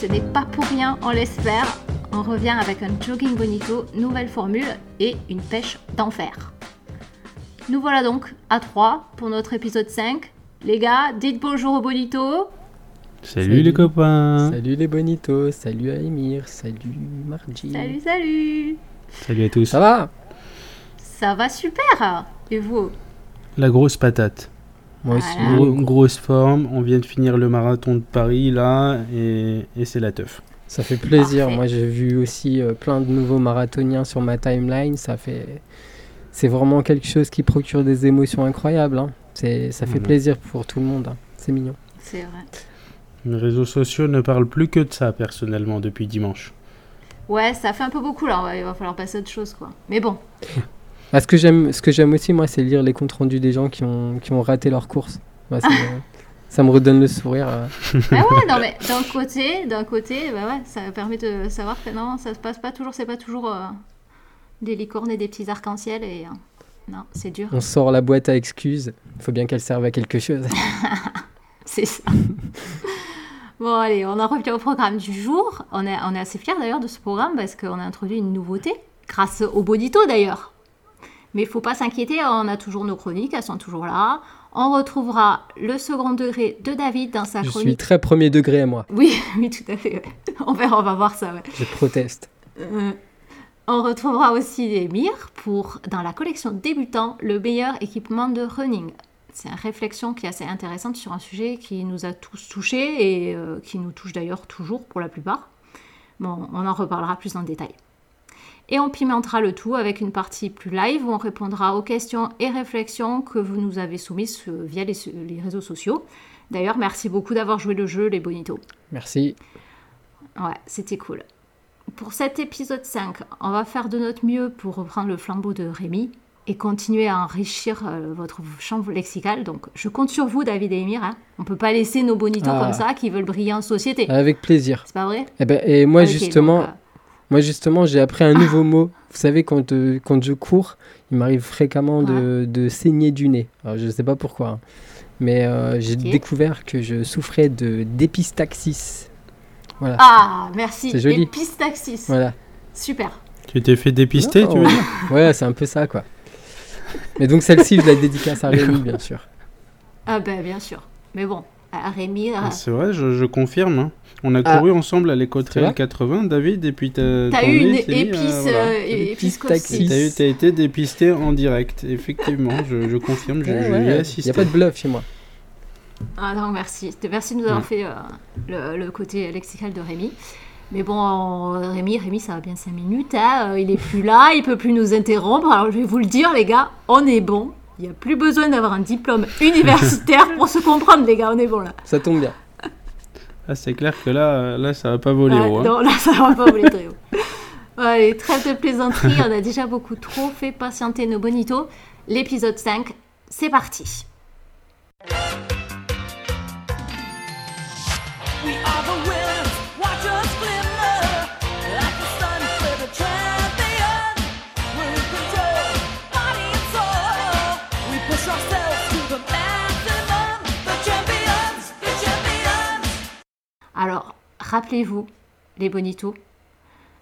ce n'est pas pour rien, on l'espère. On revient avec un jogging bonito, nouvelle formule et une pêche d'enfer. Nous voilà donc à 3 pour notre épisode 5. Les gars, dites bonjour au bonito. Salut, Salut. les copains Salut les bonitos, salut à Emir, salut Margie. Salut, salut. Salut à tous. Ça va? Ça va super. Et vous? La grosse patate. Moi aussi. Voilà. Gros- grosse forme, on vient de finir le marathon de Paris là, et, et c'est la teuf. Ça fait plaisir. Parfait. Moi j'ai vu aussi euh, plein de nouveaux marathoniens sur ma timeline. Ça fait. C'est vraiment quelque chose qui procure des émotions incroyables. hein. C'est... Ça fait plaisir pour tout le monde. hein. C'est mignon. C'est vrai. Les réseaux sociaux ne parlent plus que de ça personnellement depuis dimanche. Ouais, ça fait un peu beaucoup là, il va falloir passer à autre chose quoi. Mais bon, Ah, ce, que j'aime, ce que j'aime aussi, moi, c'est lire les comptes rendus des gens qui ont, qui ont raté leur course. Ça, me, ça me redonne le sourire. euh. Ah ouais, non mais d'un côté, d'un côté, bah ouais, ça permet de savoir que non, ça se passe pas toujours, c'est pas toujours euh, des licornes et des petits arcs-en-ciel et euh, non, c'est dur, On sort la boîte à excuses. Il faut bien qu'elle serve à quelque chose. c'est ça. bon allez, on en revient au programme du jour. On est, on est assez fiers d'ailleurs de ce programme parce qu'on a introduit une nouveauté, grâce au Bonito d'ailleurs. Mais il faut pas s'inquiéter, on a toujours nos chroniques, elles sont toujours là. On retrouvera le second degré de David dans sa Je suis chronique. très premier degré à moi. Oui, oui, tout à fait. ouais. On verra, on va voir ça. ouais. Je proteste. Euh, on retrouvera aussi Emir pour, dans la collection débutant, le meilleur équipement de running. C'est une réflexion qui est assez intéressante sur un sujet qui nous a tous touchés et euh, qui nous touche d'ailleurs toujours pour la plupart. Bon, on en reparlera plus en détail. Et on pimentera le tout avec une partie plus live où on répondra aux questions et réflexions que vous nous avez soumises euh, via les, les réseaux sociaux. D'ailleurs, merci beaucoup d'avoir joué le jeu, les bonitos. Merci. Ouais, c'était cool. Pour cet épisode 5, on va faire de notre mieux pour reprendre le flambeau de Rémi et continuer à enrichir euh, votre champ lexical. Donc, je compte sur vous, David et Emir. Hein. On peut pas laisser nos bonitos Ah. comme ça qui veulent briller en société. Avec plaisir. C'est pas vrai? Et, ben, et moi, justement, donc, euh, moi, justement, j'ai appris un nouveau mot. Vous savez, quand, euh, quand je cours, il m'arrive fréquemment de, de saigner du nez. Alors, je ne sais pas pourquoi. hein. Mais euh, j'ai découvert que je souffrais de d'épistaxis. Voilà. Ah, merci. C'est joli. Épistaxis. Voilà. Super. Tu t'es fait dépister, tu veux dire? Ouais, c'est un peu ça, quoi. Mais donc, celle-ci, je la dédicace à Rémi, bien sûr. Ah ben, bien sûr. Mais bon, à Rémi, euh, C'est vrai, je, je confirme. hein. On a Ah. couru ensemble à vrai 80, David, et puis t'as t'as eu une à- épice, voilà. euh, épice Épistaxis. coccyx. T'as eu- t'as été dépisté en direct, effectivement, je, je confirme, je, je y ai Il n'y assisté. a pas de bluff chez moi. Ah non, merci. Merci de nous avoir Ouais. fait euh, le, le côté lexical de Rémi. Mais bon, euh, Rémi, Rémi, ça va bien 5 minutes. hein. Euh, Il est plus là, il peut plus nous interrompre. Alors je vais vous le dire, les gars, on est bon. Il n'y a plus besoin d'avoir un diplôme universitaire pour se comprendre, les gars. On est bon là. Ça tombe bien. Ah, c'est clair que là, là, ça va pas voler Ouais, haut. hein. non, là, ça va pas voler très haut. Allez, trêve de plaisanterie. On a déjà beaucoup trop fait patienter nos bonitos. L'épisode 5, c'est parti. We are the Alors, rappelez-vous, les bonitos,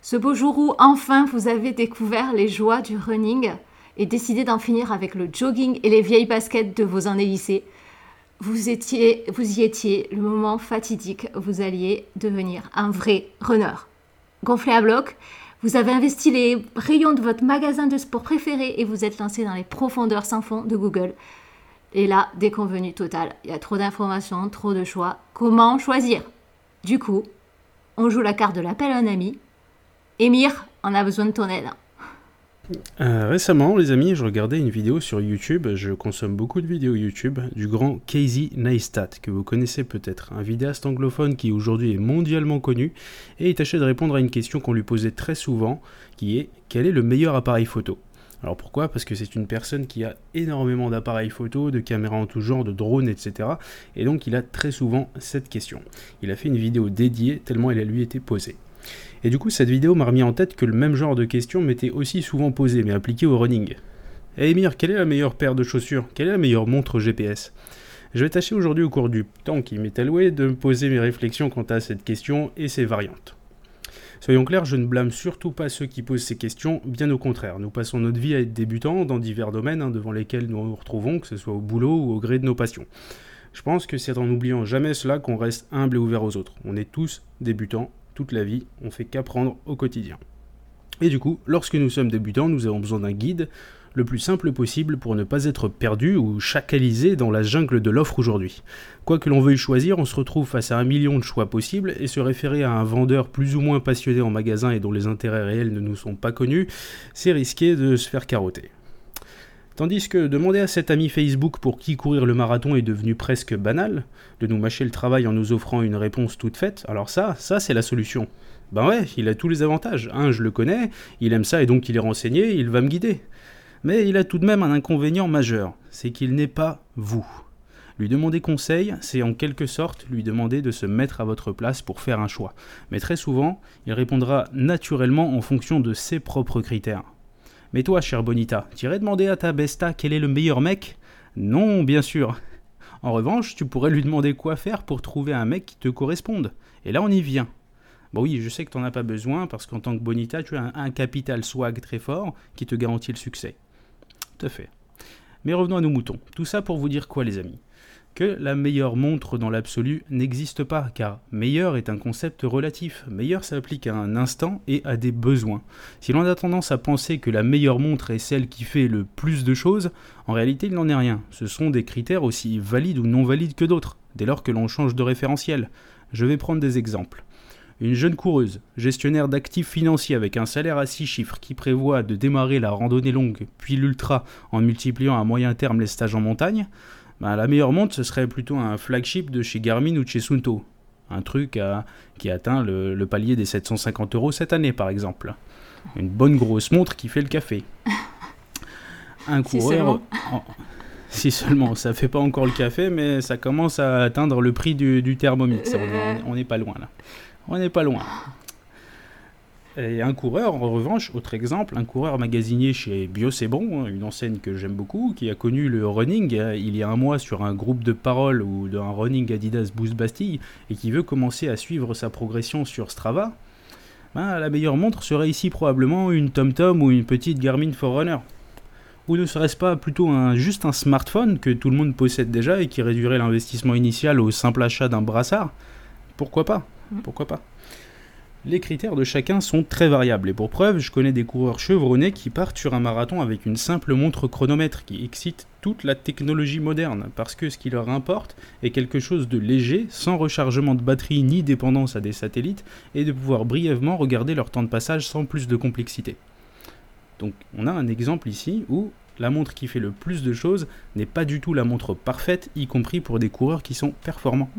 ce beau jour où enfin vous avez découvert les joies du running et décidé d'en finir avec le jogging et les vieilles baskets de vos années lycée. Vous, étiez, vous y étiez, le moment fatidique, vous alliez devenir un vrai runner. Gonflé à bloc, vous avez investi les rayons de votre magasin de sport préféré et vous êtes lancé dans les profondeurs sans fond de Google. Et là, déconvenu total. Il y a trop d'informations, trop de choix. Comment choisir? Du coup, on joue la carte de l'appel à un ami. Émir, on a besoin de ton aide. Euh, récemment, les amis, je regardais une vidéo sur YouTube. Je consomme beaucoup de vidéos YouTube du grand Casey Neistat, que vous connaissez peut-être, un vidéaste anglophone qui aujourd'hui est mondialement connu et il tâchait de répondre à une question qu'on lui posait très souvent, qui est quel est le meilleur appareil photo? Alors pourquoi? Parce que c'est une personne qui a énormément d'appareils photo, de caméras en tout genre, de drones, etc. Et donc il a très souvent cette question. Il a fait une vidéo dédiée tellement elle a lui été posée. Et du coup, cette vidéo m'a remis en tête que le même genre de question m'était aussi souvent posée, mais appliquée au running. Eh Emir, quelle est la meilleure paire de chaussures? Quelle est la meilleure montre GPS Je vais tâcher aujourd'hui au cours du temps qui m'est alloué de me poser mes réflexions quant à cette question et ses variantes. Soyons clairs, je ne blâme surtout pas ceux qui posent ces questions, bien au contraire. Nous passons notre vie à être débutants dans divers domaines hein, devant lesquels nous nous retrouvons, que ce soit au boulot ou au gré de nos passions. Je pense que c'est en n'oubliant jamais cela qu'on reste humble et ouvert aux autres. On est tous débutants toute la vie, on fait qu'apprendre au quotidien. Et du coup, lorsque nous sommes débutants, nous avons besoin d'un guide le plus simple possible pour ne pas être perdu ou chacalisé dans la jungle de l'offre aujourd'hui. Quoi que l'on veuille choisir, on se retrouve face à un million de choix possibles et se référer à un vendeur plus ou moins passionné en magasin et dont les intérêts réels ne nous sont pas connus, c'est risqué de se faire carotter. Tandis que demander à cet ami Facebook pour qui courir le marathon est devenu presque banal, de nous mâcher le travail en nous offrant une réponse toute faite, alors ça, ça c'est la solution. Ben ouais, il a tous les avantages. Un, je le connais, il aime ça et donc il est renseigné, il va me guider. Mais il a tout de même un inconvénient majeur, c'est qu'il n'est pas vous. Lui demander conseil, c'est en quelque sorte lui demander de se mettre à votre place pour faire un choix. Mais très souvent, il répondra naturellement en fonction de ses propres critères. Mais toi, cher Bonita, t'irais demander à ta besta quel est le meilleur mec? Non, bien sûr. En revanche, tu pourrais lui demander quoi faire pour trouver un mec qui te corresponde. Et là, on y vient. Bon oui, je sais que t'en as pas besoin parce qu'en tant que Bonita, tu as un, un capital swag très fort qui te garantit le succès. Tout à fait. Mais revenons à nos moutons. Tout ça pour vous dire quoi, les amis? Que la meilleure montre dans l'absolu n'existe pas, car meilleur est un concept relatif. Meilleur s'applique à un instant et à des besoins. Si l'on a tendance à penser que la meilleure montre est celle qui fait le plus de choses, en réalité il n'en est rien. Ce sont des critères aussi valides ou non valides que d'autres, dès lors que l'on change de référentiel. Je vais prendre des exemples. Une jeune coureuse, gestionnaire d'actifs financiers avec un salaire à 6 chiffres qui prévoit de démarrer la randonnée longue puis l'ultra en multipliant à moyen terme les stages en montagne, bah, la meilleure montre ce serait plutôt un flagship de chez Garmin ou de chez Sunto. Un truc à- qui atteint le, le palier des 750 euros cette année par exemple. Une bonne grosse montre qui fait le café. Un Si coureur. Si seulement, ça fait pas encore le café, mais ça commence à atteindre le prix du, du Thermomix. On n'est pas loin là. On n'est pas loin. Et un coureur, en revanche, autre exemple, un coureur magasinier chez Bio Bon, hein, une enseigne que j'aime beaucoup, qui a connu le running euh, il y a un mois sur un groupe de parole ou d'un running Adidas Boost Bastille, et qui veut commencer à suivre sa progression sur Strava, ben, la meilleure montre serait ici probablement une TomTom ou une petite Garmin Forerunner. Ou ne serait-ce pas plutôt un, juste un smartphone que tout le monde possède déjà et qui réduirait l'investissement initial au simple achat d'un brassard? Pourquoi pas? Pourquoi pas. Les critères de chacun sont très variables. Et pour preuve, je connais des coureurs chevronnés qui partent sur un marathon avec une simple montre chronomètre qui excite toute la technologie moderne. Parce que ce qui leur importe est quelque chose de léger, sans rechargement de batterie ni dépendance à des satellites et de pouvoir brièvement regarder leur temps de passage sans plus de complexité. Donc on a un exemple ici où la montre qui fait le plus de choses n'est pas du tout la montre parfaite, y compris pour des coureurs qui sont performants.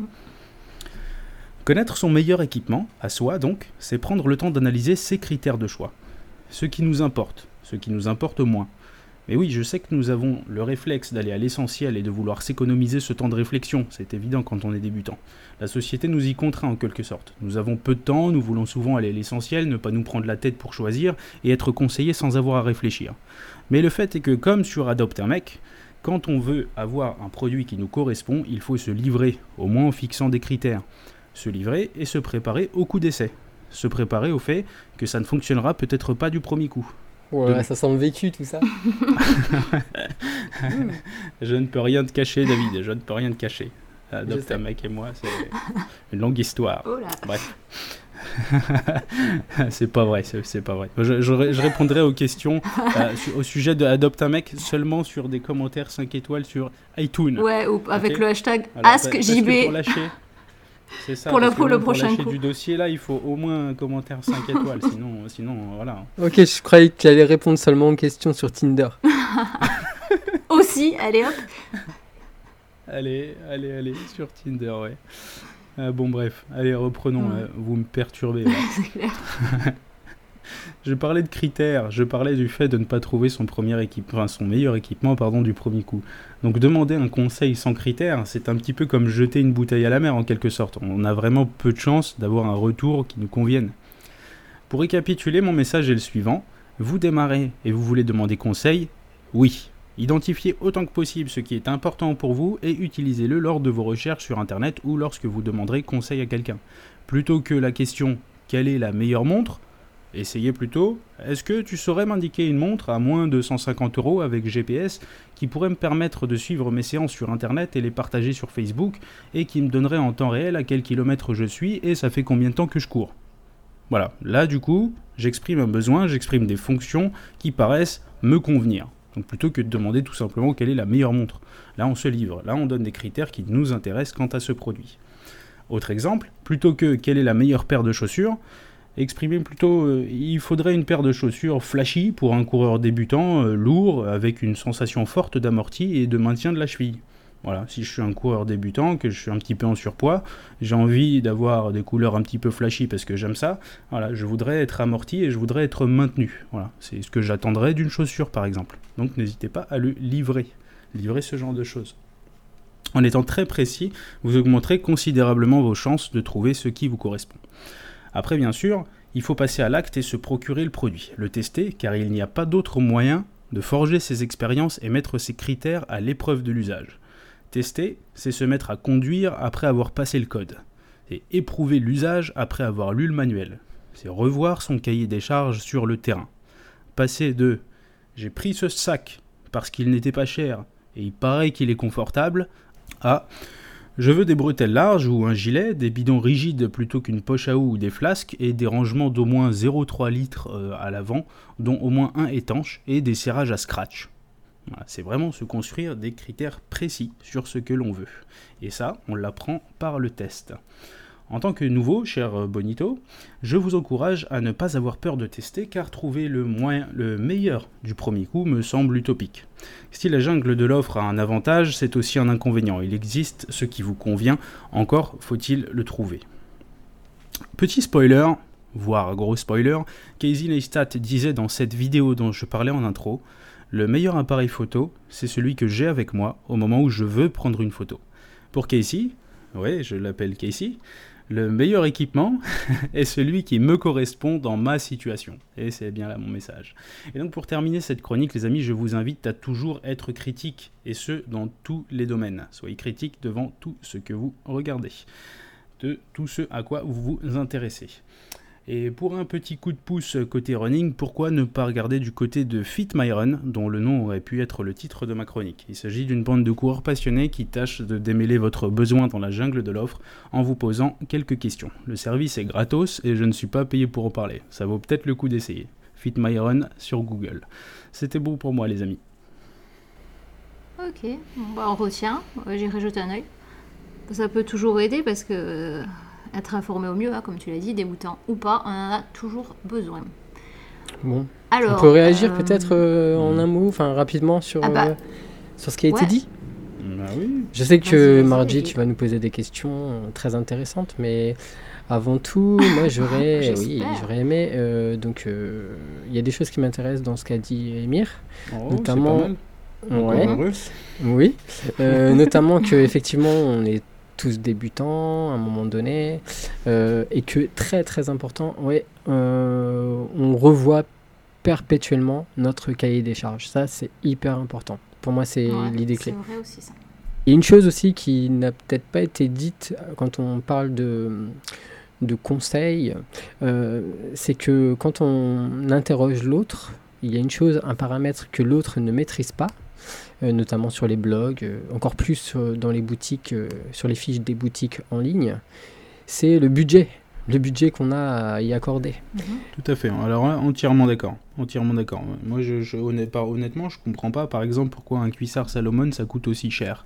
Connaître son meilleur équipement, à soi donc, c'est prendre le temps d'analyser ses critères de choix. Ce qui nous importe, ce qui nous importe moins. Mais oui, je sais que nous avons le réflexe d'aller à l'essentiel et de vouloir s'économiser ce temps de réflexion, c'est évident quand on est débutant. La société nous y contraint en quelque sorte. Nous avons peu de temps, nous voulons souvent aller à l'essentiel, ne pas nous prendre la tête pour choisir et être conseillé sans avoir à réfléchir. Mais le fait est que comme sur Adopte un mec, quand on veut avoir un produit qui nous correspond, il faut se livrer, au moins en fixant des critères se livrer et se préparer au coup d'essai. Se préparer au fait que ça ne fonctionnera peut-être pas du premier coup. Ouais, De- ça semble vécu tout ça. Je ne peux rien te cacher, David, je ne peux rien te cacher. Adopte un mec et moi, c'est une longue histoire. Oh là. Bref. c'est pas vrai, c'est pas vrai. Je, je ré- je répondrai aux questions euh, su- au sujet de Adopte un mec seulement sur des commentaires 5 étoiles sur iTunes. Ouais, ou avec le hashtag AskJB. Pour. C'est ça. Pour le- pour le prochain lâcher coup. du dossier là, il faut au moins un commentaire 5 étoiles, sinon, sinon voilà. Ok, je croyais que tu allais répondre seulement aux questions sur Tinder. Aussi, allez hop. Allez, allez, allez, sur Tinder, ouais. Euh, bon, bref, allez, reprenons. Ouais. euh, vous me perturbez. là. C'est clair. Je parlais de critères, je parlais du fait de ne pas trouver son, premier équipe, enfin, son meilleur équipement pardon, du premier coup. Donc, demander un conseil sans critères, c'est un petit peu comme jeter une bouteille à la mer en quelque sorte. On a vraiment peu de chance d'avoir un retour qui nous convienne. Pour récapituler, mon message est le suivant. Vous démarrez et vous voulez demander conseil? Oui, Identifiez autant que possible ce qui est important pour vous et utilisez-le lors de vos recherches sur Internet ou lorsque vous demanderez conseil à quelqu'un. Plutôt que la question quelle est la meilleure montre? Essayez plutôt est-ce que tu saurais m'indiquer une montre à moins de 150 euros avec GPS qui pourrait me permettre de suivre mes séances sur Internet et les partager sur Facebook et qui me donnerait en temps réel à quel kilomètre je suis et ça fait combien de temps que je cours? Voilà, là du coup, j'exprime un besoin, j'exprime des fonctions qui paraissent me convenir. Donc plutôt que de demander tout simplement quelle est la meilleure montre. Là on se livre, là on donne des critères qui nous intéressent quant à ce produit. Autre exemple, plutôt que quelle est la meilleure paire de chaussures, exprimez plutôt euh, il faudrait une paire de chaussures flashy pour un coureur débutant, euh, lourd, avec une sensation forte d'amorti et de maintien de la cheville. Voilà, si je suis un coureur débutant, que je suis un petit peu en surpoids, j'ai envie d'avoir des couleurs un petit peu flashy parce que j'aime ça. Voilà, je voudrais être amorti et je voudrais être maintenu. Voilà, c'est ce que j'attendrais d'une chaussure par exemple. Donc n'hésitez pas à le livrer, livrer ce genre de choses. En étant très précis, vous augmenterez considérablement vos chances de trouver ce qui vous correspond. Après, bien sûr, il faut passer à l'acte et se procurer le produit, le tester, car il n'y a pas d'autre moyen de forger ses expériences et mettre ses critères à l'épreuve de l'usage. Tester, c'est se mettre à conduire après avoir passé le code. C'est éprouver l'usage après avoir lu le manuel. C'est revoir son cahier des charges sur le terrain. Passer de j'ai pris ce sac parce qu'il n'était pas cher et il paraît qu'il est confortable à je veux des bretelles larges ou un gilet, des bidons rigides plutôt qu'une poche à eau ou des flasques, et des rangements d'au moins 0,3 litres euh, à l'avant, dont au moins un étanche, et des serrages à scratch. C'est vraiment se construire des critères précis sur ce que l'on veut. Et ça, on l'apprend par le test. En tant que nouveau, cher euh, Bonito, je vous encourage à ne pas avoir peur de tester car trouver le, moyen, le meilleur du premier coup me semble utopique. Si la jungle de l'offre a un avantage, c'est aussi un inconvénient. Il existe ce qui vous convient, encore faut-il le trouver. Petit spoiler, voire gros spoiler, Casey Neistat disait dans cette vidéo dont je parlais en intro, le meilleur appareil photo, c'est celui que j'ai avec moi au moment où je veux prendre une photo. Pour Casey, ouais, je l'appelle Casey, le meilleur équipement est celui qui me correspond dans ma situation. Et c'est bien là mon message. Et donc pour terminer cette chronique, les amis, je vous invite à toujours être critique, et ce, dans tous les domaines. Soyez critique devant tout ce que vous regardez, de tout ce à quoi vous vous intéressez. Et pour un petit coup de pouce côté running, pourquoi ne pas regarder du côté de Fit My Run, dont le nom aurait pu être le titre de ma chronique Il s'agit d'une bande de coureurs passionnés qui tâche de démêler votre besoin dans la jungle de l'offre en vous posant quelques questions. Le service est gratos et je ne suis pas payé pour en parler. Ça vaut peut-être le coup d'essayer. Fit My Run sur Google. C'était bon pour moi les amis. Ok, bah, on retient. Ouais, J'irai jeter un œil. Ça peut toujours aider parce que euh, être informé au mieux, hein, comme tu l'as dit, débutant ou pas, on en a toujours besoin. Bon. Alors, On peut réagir euh, peut-être euh, en un mot, enfin rapidement sur, Ah bah, euh, sur ce qui a été dit? Bah oui. Je sais que Margie, tu vas nous poser des questions très intéressantes, mais avant tout, moi j'aurais, oui, j'aurais aimé. euh, donc, euh, il y a des choses qui m'intéressent dans ce qu'a dit Emir. Oh, Notamment- Ouais. Oui, euh, notamment que effectivement on est tous débutants à un moment donné euh, et que très très important, ouais, euh, on revoit perpétuellement notre cahier des charges. Ça c'est hyper important. Pour moi c'est ouais, l'idée clé. Vrai aussi ça. Et une chose aussi qui n'a peut-être pas été dite euh, quand on parle de, de conseils, euh, c'est que quand on interroge l'autre, il y a une chose, un paramètre que l'autre ne maîtrise pas, notamment sur les blogs, euh, encore plus euh, dans les boutiques, euh, sur les fiches des boutiques en ligne, c'est le budget, le budget qu'on a à y accorder. Mhm. Tout à fait. Alors là, entièrement d'accord. Entièrement d'accord. Moi, je, je- honnêtement, je comprends pas, par exemple, pourquoi un cuissard Salomon ça coûte aussi cher.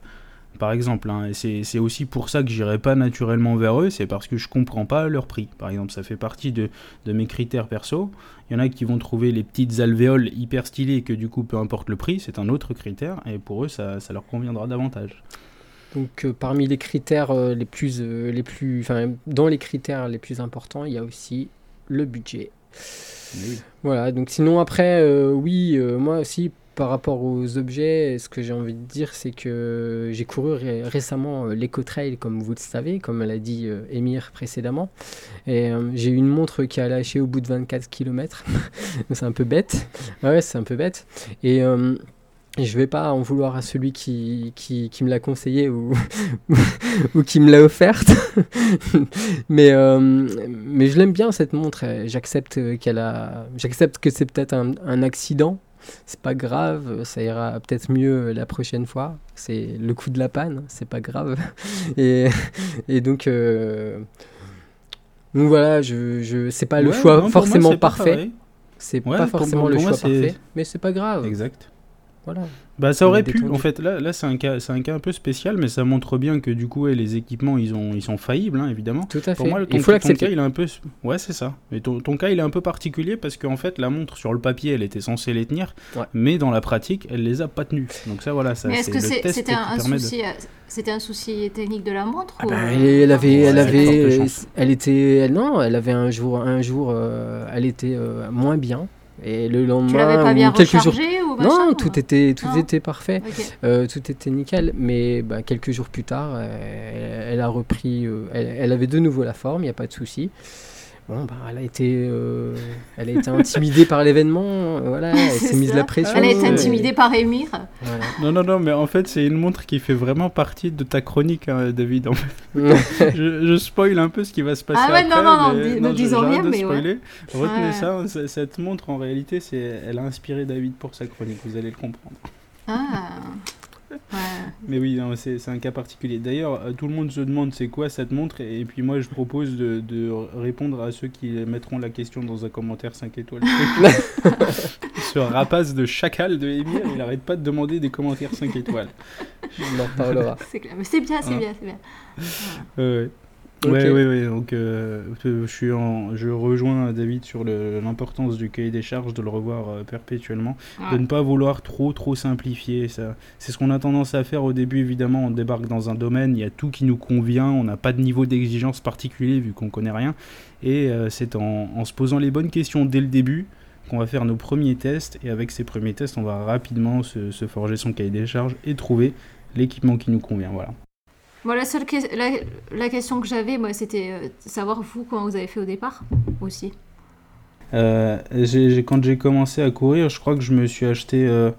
Par exemple, hein, et c'est aussi pour ça que j'irai pas naturellement vers eux, c'est parce que je comprends pas leur prix. Par exemple, ça fait partie de, de mes critères perso. Il y en a qui vont trouver les petites alvéoles hyper stylées, que du coup, peu importe le prix, c'est un autre critère, et pour eux, ça, ça leur conviendra davantage. Donc euh, parmi les critères euh, les plus, euh, les plus, enfin dans les critères les plus importants, il y a aussi le budget. Oui. Voilà, donc sinon après, oui, moi aussi, par rapport aux objets, ce que j'ai envie de dire, c'est que j'ai couru ré- récemment euh, l'Eco-Trail, comme vous le savez, comme l'a dit euh, Émir précédemment. Et euh, j'ai une montre qui a lâché au bout de 24 km. c'est un peu bête. Ouais, c'est un peu bête. Et, euh, je vais pas en vouloir à celui qui, qui, me l'a conseillé ou, ou qui me l'a offerte. mais, euh, mais je l'aime bien cette montre. J'accepte qu'elle a, que c'est peut-être un accident. C'est pas grave, ça ira peut-être mieux la prochaine fois. C'est le coup de la panne, c'est pas grave. Et, et donc, euh, donc voilà, je, je, c'est pas le Ouais, choix non, forcément c'est pas parfait. C'est pas forcément le choix parfait, mais c'est pas grave. Exact. Voilà. Bah ça aurait pu, en fait, là, là c'est un, cas- c'est un cas un peu spécial, mais ça montre bien que du coup, ouais, les équipements, ils, ont, ils sont faillibles, hein, évidemment. Tout à Pour fait. moi, le- ton, Il faut ton cas, l'accepter. il est un peu... Ouais, c'est ça. Mais ton, ton cas, il est un peu particulier parce qu'en fait, la montre, sur le papier, elle était censée les tenir, Ouais. mais dans la pratique, elle les a pas tenues. Donc ça, voilà, ça, Mais est-ce c'est que le c'est- test c'était un, un permet de- souci, euh, c'était un souci technique de la montre Ah ou- bah, elle, elle avait, elle avait, elle était, elle- non, elle avait un jour, un jour, euh, elle était euh, moins bien. Et le lendemain, Tu pas bien quelques jours, ou machin non, ou- tout était, tout Non. était parfait, Ok. Euh, tout était nickel. Mais bah, quelques jours plus tard, euh, elle, elle a repris, euh, elle, elle avait de nouveau la forme, il n'y a pas de souci. Bon, bah, elle a été, euh, elle a été intimidée par l'événement, euh, voilà, elle s'est mise la pression. Elle a été et- intimidée par Émir. voilà. Non, non, non, mais en fait, c'est une montre qui fait vraiment partie de ta chronique, hein, David. En fait. je, je spoil un peu ce qui va se passer Ah ouais, après. non, non, non, mais- ne disons rien, de mais ouais. Retenez Ouais. ça, c- cette montre, en réalité, c'est, elle a inspiré David pour sa chronique, vous allez le comprendre. Ah. Ouais. Mais oui, c'est, un cas particulier. D'ailleurs, euh, tout le monde se demande c'est quoi cette montre, et, et puis moi, je propose de, de répondre à ceux qui mettront la question dans un commentaire 5 étoiles. Ce rapace de chacal de Emir, il arrête pas de demander des commentaires 5 étoiles. On en reparlera. C'est clair. Mais c'est bien, c'est Hein. bien, c'est bien. Ouais. Ok. Ouais, ouais, ouais, donc euh, je, suis en, je rejoins David sur l'importance du cahier des charges, de le revoir euh, perpétuellement, de Ouais. ne pas vouloir trop trop simplifier. Ça, c'est ce qu'on a tendance à faire au début. Évidemment, on débarque dans un domaine, il y a tout qui nous convient, on n'a pas de niveau d'exigence particulier vu qu'on connaît rien, et euh, c'est en, en se posant les bonnes questions dès le début qu'on va faire nos premiers tests, et avec ces premiers tests, on va rapidement se, se forger son cahier des charges et trouver l'équipement qui nous convient. Voilà. La seule la, question que j'avais, moi, c'était euh, savoir vous comment vous avez fait au départ aussi. Euh, quand j'ai commencé à courir, je crois que je me suis acheté, euh,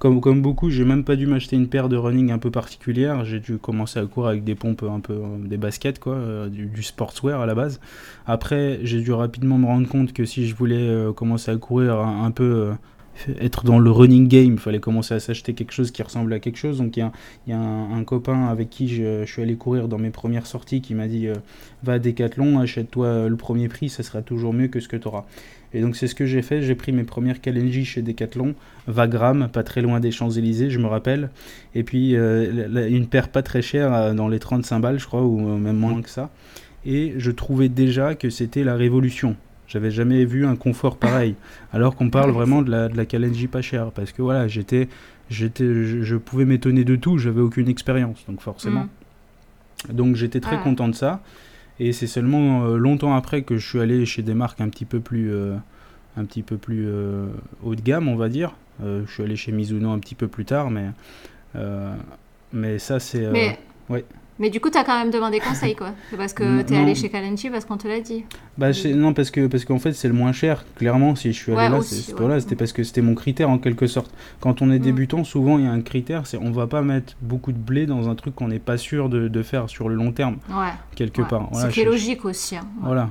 comme, comme beaucoup, j'ai même pas dû m'acheter une paire de running un peu particulière. J'ai dû commencer à courir avec des pompes un peu, des baskets, quoi, du, sportswear à la base. Après, j'ai dû rapidement me rendre compte que si je voulais commencer à courir un, peu, être dans le running game, il fallait commencer à s'acheter quelque chose qui ressemble à quelque chose. Donc il y a, un, copain avec qui je, suis allé courir dans mes premières sorties qui m'a dit euh, va à Decathlon, achète-toi le premier prix, ça sera toujours mieux que ce que tu auras. Et donc c'est ce que j'ai fait, j'ai pris mes premières Kalenji chez Decathlon, Vagram, pas très loin des Champs-Élysées, je me rappelle. Et puis euh, une paire pas très chère, euh, dans les 35 balles je crois, ou même moins que ça. Et je trouvais déjà que c'était la révolution. J'avais jamais vu un confort pareil. Alors qu'on parle vraiment de la, de la Kalenji pas chère. Parce que voilà, j'étais, j'étais, je, je pouvais m'étonner de tout, j'avais aucune expérience. Donc forcément. Mm. Donc j'étais très Ah. content de ça. Et c'est seulement euh, longtemps après que je suis allé chez des marques un petit peu plus, euh, un petit peu plus euh, haut de gamme, on va dire. Je suis allé chez Mizuno un petit peu plus tard, mais, mais ça c'est. Mais, ouais. Mais du coup, t'as quand même demandé conseil, quoi. C'est parce que Non, t'es non. allé chez Kalenchi parce qu'on te l'a dit. Bah, non, parce que parce qu'en fait, c'est le moins cher. Clairement, si je suis allé Ouais, là, ouais. voilà, c'était parce que c'était mon critère en quelque sorte. Quand on est Mm. débutant, souvent il y a un critère, c'est on va pas mettre beaucoup de blé dans un truc qu'on n'est pas sûr de, de faire sur le long terme, Ouais. quelque part. Voilà, Ce qui est logique aussi. hein. Voilà.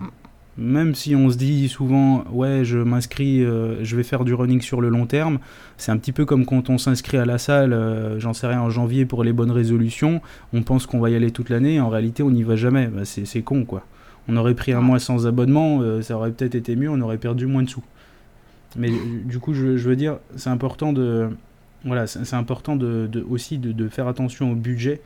Même si on se dit souvent, ouais, je m'inscris, euh, je vais faire du running sur le long terme, c'est un petit peu comme quand on s'inscrit à la salle, euh, j'en sais rien, en janvier pour les bonnes résolutions, on pense qu'on va y aller toute l'année, en réalité on n'y va jamais. Bah, c'est c'est con quoi. On aurait pris un mois sans abonnement, euh, ça aurait peut-être été mieux, on aurait perdu moins de sous. Mais du- coup, je, je veux dire, c'est important de, voilà, c'est important de, de- aussi de, de faire attention au budget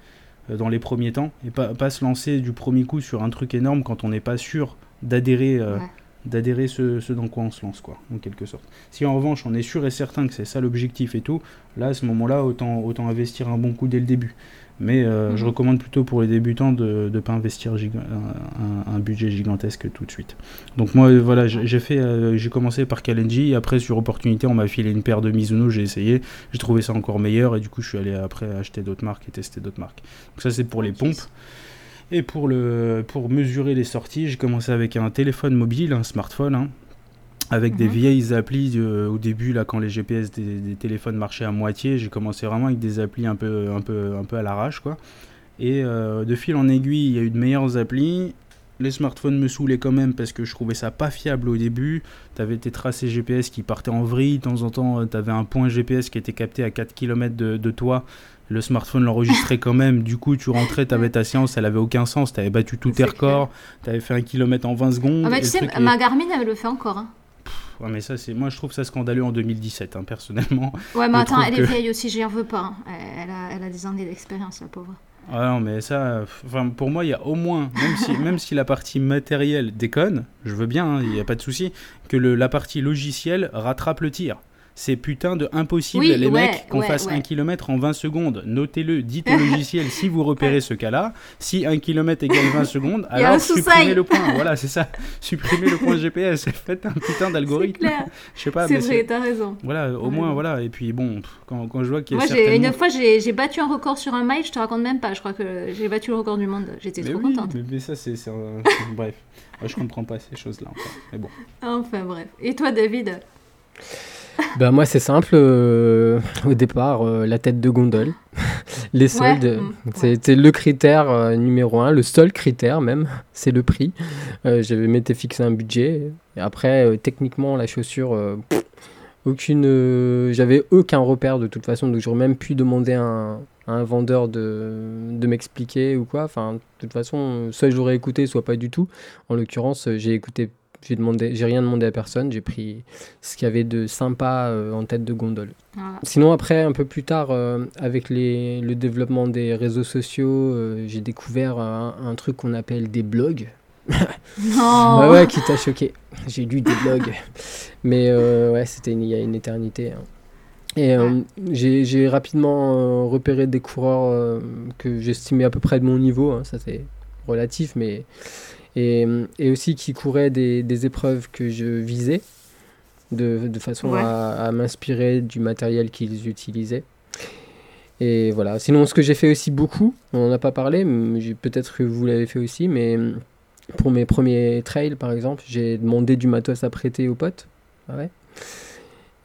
dans les premiers temps et pas, pas se lancer du premier coup sur un truc énorme quand on n'est pas sûr d'adhérer euh, Ouais. d'adhérer ce, ce dans quoi on se lance quoi en quelque sorte. Si en revanche on est sûr et certain que c'est ça l'objectif et tout là à ce moment là autant autant investir un bon coup dès le début. Mais euh, je Mhm. recommande plutôt pour les débutants de ne pas investir un, budget gigantesque tout de suite. Donc moi euh, voilà j'ai fait euh, j'ai commencé par Kalenji. Après sur opportunité on m'a filé une paire de Mizuno. J'ai essayé. J'ai trouvé ça encore meilleur. Et du coup je suis allé après acheter d'autres marques et tester d'autres marques. Donc ça c'est pour les pompes et pour, le, pour mesurer les sorties, j'ai commencé avec un téléphone mobile, un smartphone. hein. avec des Mhm. vieilles applis euh, au début là quand les GPS des, des téléphones marchaient à moitié j'ai commencé vraiment avec des applis un peu un peu un peu à l'arrache quoi et euh, de fil en aiguille il y a eu de meilleures applis les smartphones me saoulaient quand même parce que je trouvais ça pas fiable au début t'avais tes tracés GPS qui partaient en vrille de temps en temps euh, t'avais un point GPS qui était capté à 4 km de, de toi le smartphone l'enregistrait quand même du coup tu rentrais t'avais ta séance elle avait aucun sens t'avais battu tous tes records t'avais fait un kilomètre en 20 secondes Ah bah tu sais, est- ma Garmin, elle le fait encore. hein. Ouais, mais ça, c'est moi, je trouve ça scandaleux en 2017, hein, personnellement. Ouais, mais Je attends, elle que- est vieille aussi, j'y en veux pas. hein. Elle, a, elle a des années d'expérience, la pauvre. Ah non, mais ça, enfin, pour moi, il y a au moins, même si, même si la partie matérielle déconne, je veux bien, hein, il n'y a pas de souci, que le, la partie logicielle rattrape le tir. C'est putain de impossible, Oui, les ouais, mecs, qu'on ouais, fasse ouais. un kilomètre en 20 secondes. Notez-le, dites au logiciel si vous repérez ce cas-là. Si un kilomètre égale 20 secondes, alors supprimez le point. Voilà, c'est ça. Supprimez le point GPS. Faites un putain d'algorithme. Je sais pas, c'est vrai, t'as raison. Voilà, au moins, voilà. Et puis bon, quand, quand je vois qu'il y a Moi, certainement... une fois, j'ai, battu un record sur un mile, je te raconte même pas. Je crois que j'ai battu le record du monde. J'étais trop oui, contente. Mais, mais ça, c'est. c'est un- Bref. Moi, je comprends pas ces choses-là encore. Mais bon. Enfin, bref. Et toi, David? Bah moi c'est simple, euh, au départ euh, la tête de gondole, les soldes, mm, ouais. c'était le critère euh, numéro un, le seul critère même, c'est le prix. J'avais m'étais fixé un budget, et après techniquement la chaussure, pff, aucune, j'avais aucun repère de toute façon, donc j'aurais même pu demander à un, à un vendeur de, de m'expliquer ou quoi. Enfin de toute façon, soit j'aurais écouté, soit pas du tout. En l'occurrence, j'ai écouté. J'ai demandé, j'ai rien demandé à personne. J'ai pris ce qu'il y avait de sympa euh, en tête de gondole. Voilà. Sinon, après, un peu plus tard, euh, avec les, le développement des réseaux sociaux, euh, j'ai découvert un, un truc qu'on appelle des blogs. Non Ouais, ouais, qui t'a choqué. J'ai lu des blogs. Mais ouais, c'était il y a une éternité. hein. Et euh, j'ai j'ai rapidement euh, repéré des coureurs euh, que j'estimais à peu près de mon niveau. hein, ça, c'est relatif, mais. Et, et aussi qui couraient des, des épreuves que je visais, de, de façon Ouais. à, à m'inspirer du matériel qu'ils utilisaient. Et voilà. Sinon, ce que j'ai fait aussi beaucoup, on n'en a pas parlé, peut-être que vous l'avez fait aussi, mais pour mes premiers trails, par exemple, j'ai demandé du matos à prêter aux potes. Ah ouais?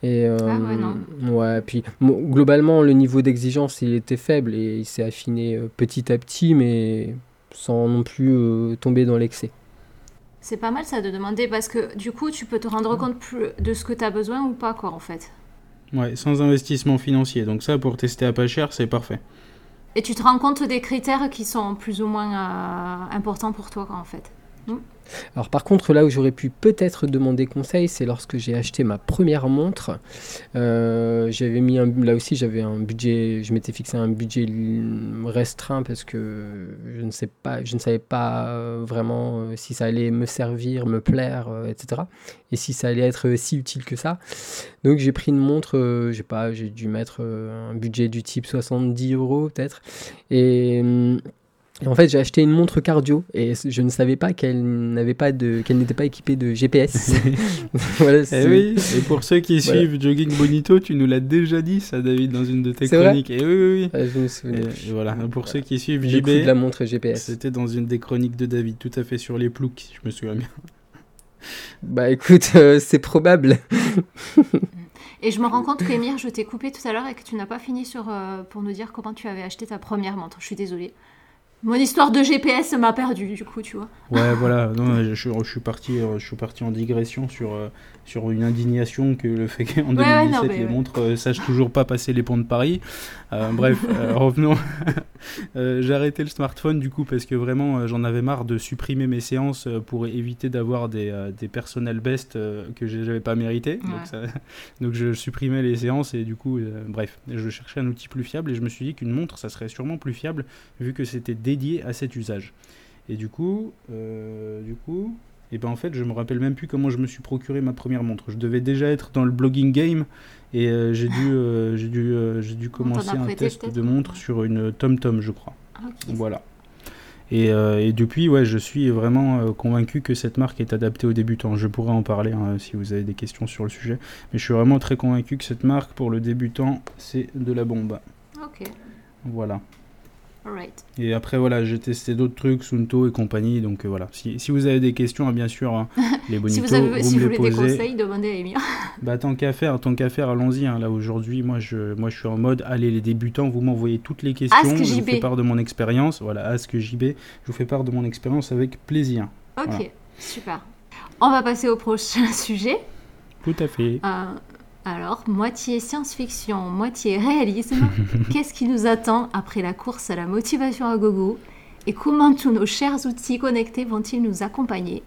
Et euh, Ah ouais, non. ouais, puis bon, globalement, le niveau d'exigence, il était faible et il s'est affiné euh, petit à petit, mais sans non plus euh, tomber dans l'excès. C'est pas mal ça de demander parce que du coup, tu peux te rendre compte plus de ce que tu as besoin ou pas, quoi, en fait. Ouais, sans investissement financier. Donc, ça, pour tester à pas cher, c'est parfait. Et tu te rends compte des critères qui sont plus ou moins euh, importants pour toi, quoi, en fait. Alors par contre, là où j'aurais pu peut-être demander conseil, c'est lorsque j'ai acheté ma première montre. Euh, j'avais mis un, là aussi, j'avais un budget, je m'étais fixé un budget restreint parce que je ne sais pas, je ne savais pas euh, vraiment euh, si ça allait me servir, me plaire, etc. Et si ça allait être si utile que ça. Donc j'ai pris une montre, j'ai pas, j'ai dû mettre un budget du type 70 euros peut-être. Et hum, et en fait, j'ai acheté une montre cardio et je ne savais pas qu'elle n'avait pas de, qu'elle n'était pas équipée de GPS. voilà, Eh oui, et pour ceux qui Voilà. suivent Jogging Bonito, tu nous l'as déjà dit, ça, David, dans une de tes C'est vrai chroniques. Et oui, oui, oui. Ah, je me souviens. Et, et voilà, pour ceux qui suivent J'ai pris de la JB, montre GPS. c'était dans une des chroniques de David, tout à fait sur les ploucs, si je me souviens bien. Bah écoute, euh, c'est probable. Et je me rends compte qu'Emir, je t'ai coupé tout à l'heure et que tu n'as pas fini sur, euh, pour nous dire comment tu avais acheté ta première montre. Je suis désolée. Mon histoire de GPS m'a perdu, du coup, tu vois. Ouais, voilà, non, je, je suis parti, euh, je suis parti en digression sur, euh, sur une indignation que le fait qu'en Ouais, ouais, 2017, non, les ouais. montres euh, sachent toujours pas passer les ponts de Paris. Euh, bref, euh, revenons. J'ai arrêté le smartphone du coup parce que vraiment j'en avais marre de supprimer mes séances pour éviter d'avoir des, des personnel best que j'avais pas mérité. Ouais. Donc, ça- donc je supprimais les séances et du coup, bref, je cherchais un outil plus fiable et je me suis dit qu'une montre ça serait sûrement plus fiable vu que c'était dédié à cet usage. Et du coup, euh, du coup, et ben en fait, je me rappelle même plus comment je me suis procuré ma première montre. Je devais déjà être dans le blogging game et euh, j'ai dû, euh, j'ai dû, euh, j'ai dû commencer a un test de montre sur une TomTom, je crois. Ah. Voilà. Et, et depuis, ouais, je suis vraiment convaincu que cette marque est adaptée aux débutants. Je pourrais en parler hein, si vous avez des questions sur le sujet. Mais je suis vraiment très convaincu que cette marque, pour le débutant, c'est de la bombe. Ok. Voilà. Alright. Et après, voilà, j'ai testé d'autres trucs, Sunto et compagnie. Donc euh, voilà, si, si vous avez des questions, hein, bien sûr, hein, les Si bonitos, vous, avez, vous si me vous les voulez des conseils, demandez à Emir. Bah tant qu'à faire, tant qu'à faire, allons-y. hein. Là aujourd'hui, moi je, moi je suis en mode, allez les débutants, vous m'envoyez toutes les questions, Ask je vous fais part de mon expérience. Voilà, Ask JB, je vous fais part de mon expérience avec plaisir. Ok, Voilà. super. On va passer au prochain sujet. Tout à fait. Euh, alors, moitié science-fiction, moitié réalisme. Qu'est-ce qui nous attend après la course à la motivation à gogo? Et comment tous nos chers outils connectés vont-ils nous accompagner?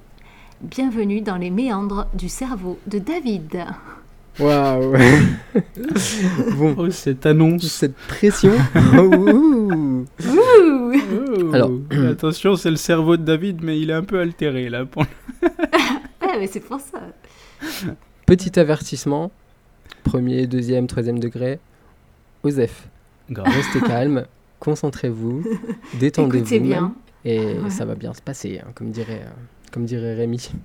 Bienvenue dans les méandres du cerveau de David. Waouh Bon, Oh, cette annonce. cette pression. Ouh. Ouh Oh, Alors. attention, c'est le cerveau de David, mais il est un peu altéré là. Pour... Ouais, mais c'est pour ça. Petit avertissement. Premier, deuxième, troisième degré. Osef, restez calme, concentrez-vous, détendez-vous. Bien. Et Ouais. ça va bien se passer, hein, comme, dirait, euh, comme dirait Rémi.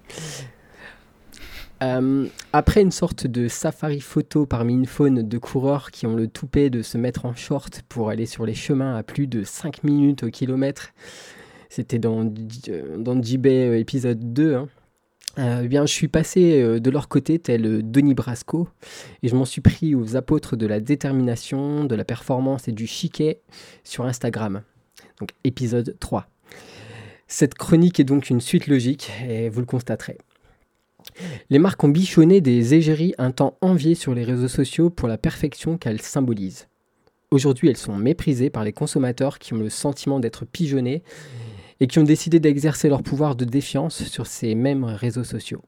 Euh, après une sorte de safari photo parmi une faune de coureurs qui ont le toupet de se mettre en short pour aller sur les chemins à plus de 5 minutes au kilomètre, c'était dans, euh, dans euh, épisode 2, hein. Euh, eh bien, je suis passé euh, de leur côté tel euh, Denis Brasco et je m'en suis pris aux apôtres de la détermination, de la performance et du chiquet sur Instagram. Donc épisode 3. Cette chronique est donc une suite logique et vous le constaterez. Les marques ont bichonné des égéries un temps enviées sur les réseaux sociaux pour la perfection qu'elles symbolisent. Aujourd'hui, elles sont méprisées par les consommateurs qui ont le sentiment d'être pigeonnés et qui ont décidé d'exercer leur pouvoir de défiance sur ces mêmes réseaux sociaux.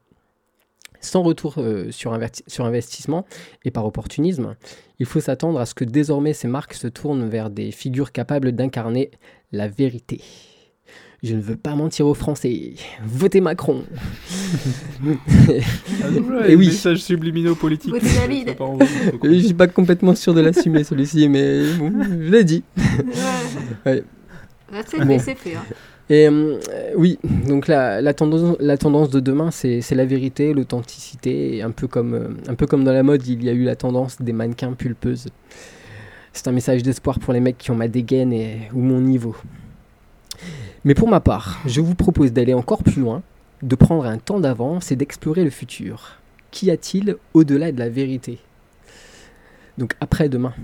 Sans retour euh, sur, investissement et par opportunisme, il faut s'attendre à ce que désormais ces marques se tournent vers des figures capables d'incarner la vérité. Je ne veux pas mentir aux Français. Votez Macron. Et oui. Messages subliminaux politiques. Votez David. Je suis pas complètement sûr de l'assumer celui-ci, mais bon, je l'ai dit. Ouais. Là, c'est Bon. fait, c'est fait. hein. Et euh, oui, donc la, tendance, de demain, c'est la vérité, l'authenticité, et un peu, comme, euh, un peu comme dans la mode, il y a eu la tendance des mannequins pulpeuses. C'est un message d'espoir pour les mecs qui ont ma dégaine ou mon niveau. Mais pour ma part, je vous propose d'aller encore plus loin, de prendre un temps d'avance et d'explorer le futur. Qu'y a-t-il au-delà de la vérité? Donc après-demain.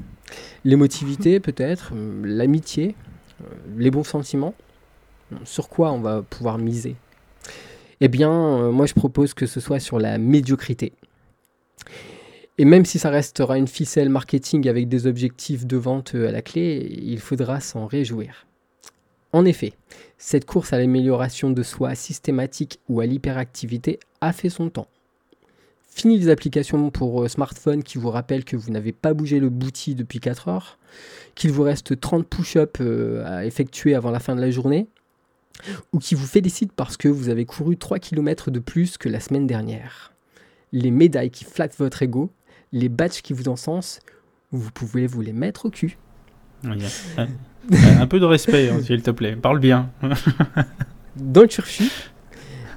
L'émotivité peut-être, euh, l'amitié, les bons sentiments sur quoi on va pouvoir miser Eh bien, euh, moi je propose que ce soit sur la médiocrité. Et même si ça restera une ficelle marketing avec des objectifs de vente euh, à la clé, il faudra s'en réjouir. En effet, cette course à l'amélioration de soi systématique ou à l'hyperactivité a fait son temps. Fini les applications pour euh, smartphone qui vous rappellent que vous n'avez pas bougé le bouti depuis 4 heures, qu'il vous reste 30 push-ups à effectuer avant la fin de la journée, ou qui vous félicite parce que vous avez couru 3 km de plus que la semaine dernière. Les médailles qui flattent votre ego, les badges qui vous encensent, vous pouvez vous les mettre au cul. Y a- un- Un peu de respect, hein, s'il te plaît. Parle bien. Dans le turfu,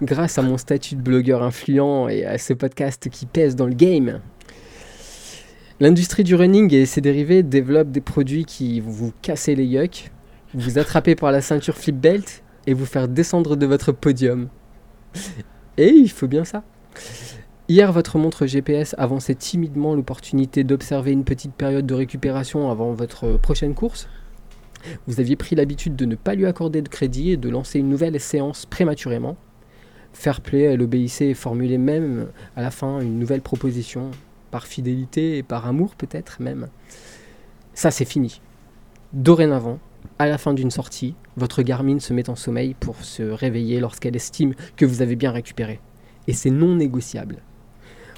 grâce à mon statut de blogueur influent et à ce podcast qui pèse dans le game, l'industrie du running et ses dérivés développent des produits qui vont vous casser les yucks, vous attraper par la ceinture flip belt et vous faire descendre de votre podium. Et il faut bien ça. Hier, votre montre GPS avançait timidement l'opportunité d'observer une petite période de récupération avant votre prochaine course. Vous aviez pris l'habitude de ne pas lui accorder de crédit et de lancer une nouvelle séance prématurément. Fair play, elle obéissait et formulait même à la fin une nouvelle proposition, par fidélité et par amour peut-être même. Ça c'est fini. Dorénavant, à la fin d'une sortie, votre Garmin se met en sommeil pour se réveiller lorsqu'elle estime que vous avez bien récupéré. Et c'est non négociable.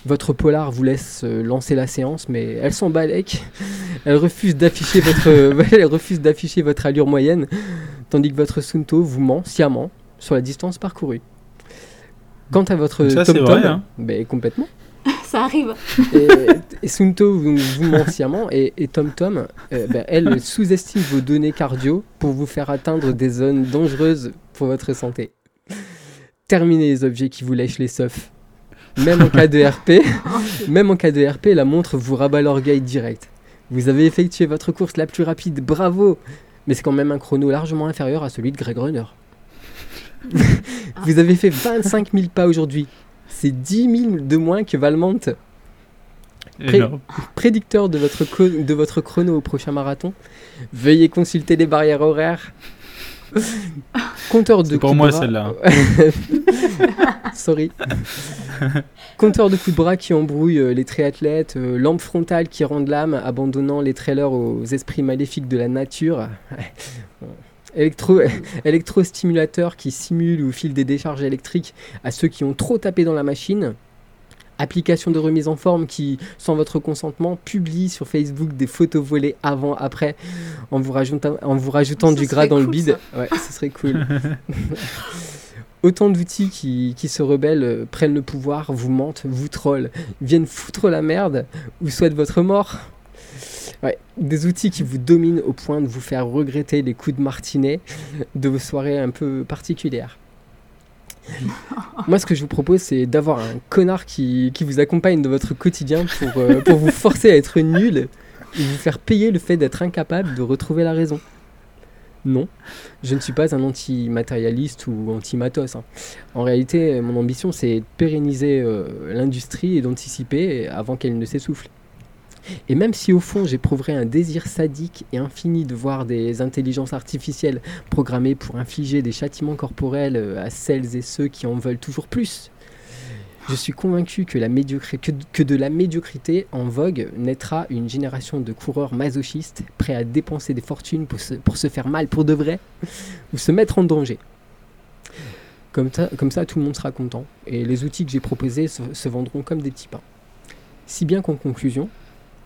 Votre Polar vous laisse euh, lancer la séance, mais elle s'en balèque. Elle refuse d'afficher votre, elle refuse d'afficher votre allure moyenne, tandis que votre Sunto vous ment sciemment sur la distance parcourue. Quant à votre Ça, c'est Tom vrai, hein. ben, complètement. Ça arrive. Et, et Sunto vous, vous ment sciemment et, et Tom Tom, euh, ben, elle sous-estime vos données cardio pour vous faire atteindre des zones dangereuses pour votre santé. Terminez les objets qui vous lèchent les seufs. Même en cas de RP, même en cas de RP, la montre vous rabat l'orgueil direct. Vous avez effectué votre course la plus rapide, bravo mais c'est quand même un chrono largement inférieur à celui de Greg Runner. Vous avez fait 25 000 pas aujourd'hui. C'est 10 000 de moins que Valmont, Pré- prédicteur de votre, de votre chrono au prochain marathon. Veuillez consulter les barrières horaires. Compteur de pour coups de moi celle-là. Sorry. Compteur de coups de bras qui embrouille euh, les triathlètes, euh, lampe frontale qui rend l'âme, abandonnant les trailers aux esprits maléfiques de la nature. Électro, électrostimulateur qui simule ou file des décharges électriques à ceux qui ont trop tapé dans la machine. Application de remise en forme qui, sans votre consentement, publie sur Facebook des photos volées avant, après, en vous rajoutant, en vous rajoutant Ça du gras dans le bide. Ouais, ce serait cool. Autant d'outils qui, qui se rebellent, euh, prennent le pouvoir, vous mentent, vous trollent, viennent foutre la merde ou souhaitent votre mort. Ouais, des outils qui vous dominent au point de vous faire regretter les coups de martinet de vos soirées un peu particulières. Moi, ce que je vous propose, c'est d'avoir un connard qui, qui vous accompagne dans votre quotidien pour, euh, pour vous forcer à être nul et vous faire payer le fait d'être incapable de retrouver la raison. Non, je ne suis pas un anti-matérialiste ou anti-matos. hein. En réalité, mon ambition, c'est de pérenniser euh, l'industrie et d'anticiper avant qu'elle ne s'essouffle. Et même si au fond j'éprouverais un désir sadique et infini de voir des intelligences artificielles programmées pour infliger des châtiments corporels euh, à celles et ceux qui en veulent toujours plus, je suis convaincu que, de la médiocrité en vogue naîtra une génération de coureurs masochistes prêts à dépenser des fortunes pour se, faire mal pour de vrai ou se mettre en danger. Comme ça, tout le monde sera content et les outils que j'ai proposés se, se vendront comme des petits pains. Si bien qu'en conclusion,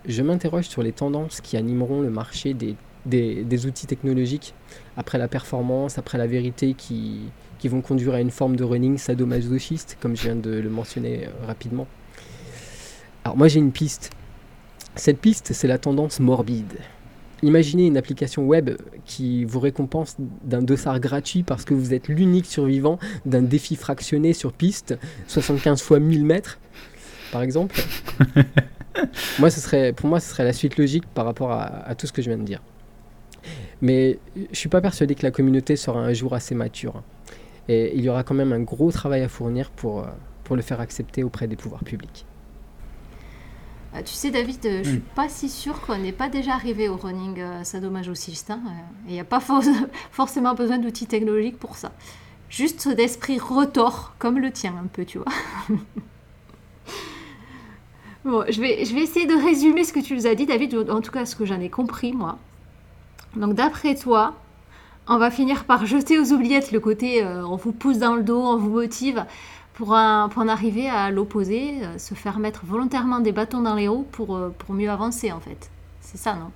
je m'interroge sur les tendances qui animeront le marché des, des- outils technologiques après la performance, après la vérité qui, qui vont conduire à une forme de running sadomasochiste, comme je viens de le mentionner euh, rapidement. Alors moi j'ai une piste. Cette piste, c'est la tendance morbide. Imaginez une application web qui vous récompense d'un dossard gratuit parce que vous êtes l'unique survivant d'un défi fractionné sur piste, 75 fois 1000 mètres, par exemple. moi, ce serait, pour moi, ce serait la suite logique par rapport à, à tout ce que je viens de dire. Mais je suis pas persuadé que la communauté sera un jour assez mature. Et il y aura quand même un gros travail à fournir pour, euh, pour le faire accepter auprès des pouvoirs publics. Ah, tu sais, David, euh, je suis Mm. pas si sûre qu'on n'est pas déjà arrivé au running euh, sadomasochiste. hein, euh, et Il n'y a pas for- forcément besoin d'outils technologiques pour ça. Juste d'esprit retors, comme le tien, un peu, tu vois. bon, je vais, je vais essayer de résumer ce que tu nous as dit, David, ou en tout cas ce que j'en ai compris, moi. Donc, d'après toi, on va finir par jeter aux oubliettes le côté euh, on vous pousse dans le dos, on vous motive, pour, un- pour en arriver à l'opposé, euh, se faire mettre volontairement des bâtons dans les roues pour, euh, pour mieux avancer en fait. C'est ça, non?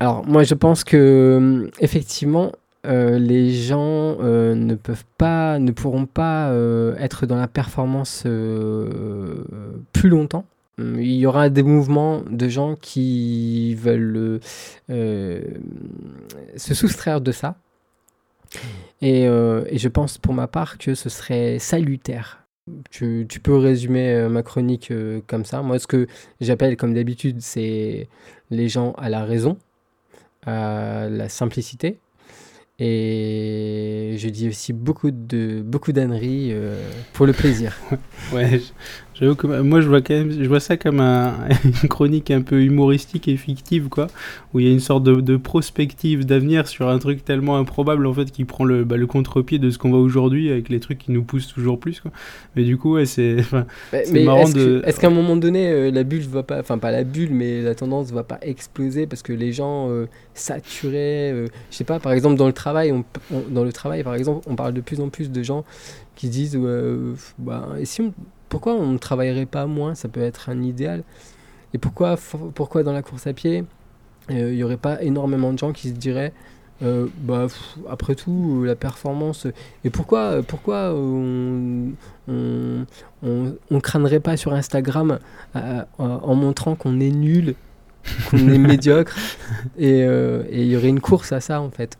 Alors, moi, je pense que effectivement, euh, les gens euh, ne peuvent pas, ne pourront pas euh, être dans la performance plus longtemps. Il y aura des mouvements de gens qui veulent se soustraire de ça. Et, je pense pour ma part que ce serait salutaire. Tu, peux résumer ma chronique comme ça. Moi, ce que j'appelle, comme d'habitude, c'est les gens à la raison, à la simplicité. Et je dis aussi beaucoup de beaucoup d'âneries euh, pour le plaisir. j'avoue que moi je vois quand même, je vois ça comme un- une chronique un peu humoristique et fictive quoi, où il y a une sorte de, de prospective d'avenir sur un truc tellement improbable en fait qui prend le, bah, le contre-pied de ce qu'on voit aujourd'hui avec les trucs qui nous poussent toujours plus quoi. Mais du coup ouais c'est, enfin, Mais, C'est mais marrant est-ce que- de- est-ce qu'à un moment donné, euh, la bulle va pas, enfin pas la bulle, mais la tendance va pas exploser parce que les gens euh, saturés, euh, je sais pas, par exemple dans le travail, on, on- dans le travail par exemple, on parle de plus en plus de gens qui se disent, euh, bah, et si on- pourquoi on ne travaillerait pas moins? Ça peut être un idéal. Et pourquoi, pourquoi dans la course à pied, euh, il n'y aurait pas énormément de gens qui se diraient, euh, bah, pff, après tout, euh, la performance. Et pourquoi, pourquoi on, on, on, on crânerait pas sur Instagram euh, en, en montrant qu'on est nul, qu'on est médiocre, et euh, et il y aurait une course à ça en fait?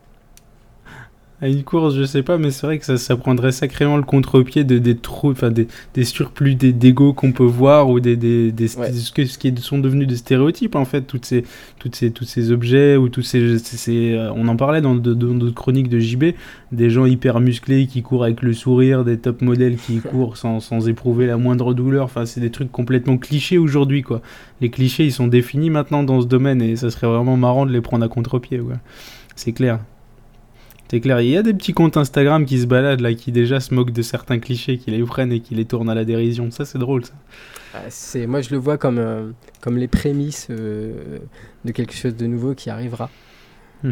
À une course, je sais pas, mais c'est vrai que ça, ça prendrait sacrément le contre-pied de, des trous, enfin des, des surplus d'ego qu'on peut voir ou des, des, des- Ouais. ce, que- ce qui sont devenus des stéréotypes en fait, toutes ces, toutes ces, tous ces objets ou tous ces, ces- ces- euh, on en parlait dans de- dans d'autres chroniques de JB, des gens hyper musclés qui courent avec le sourire, des top modèles qui courent sans, sans éprouver la moindre douleur. Enfin, c'est des trucs complètement clichés aujourd'hui quoi. Les clichés ils sont définis maintenant dans ce domaine et ça serait vraiment marrant de les prendre à contre-pied. C'est clair. C'est clair, il y a des petits comptes Instagram qui se baladent là, qui déjà se moquent de certains clichés, qui les prennent et qui les tournent à la dérision. Ça, c'est drôle, ça. Ah, C'est, moi, je le vois comme, euh, comme les prémices euh, de quelque chose de nouveau qui arrivera. Hmm.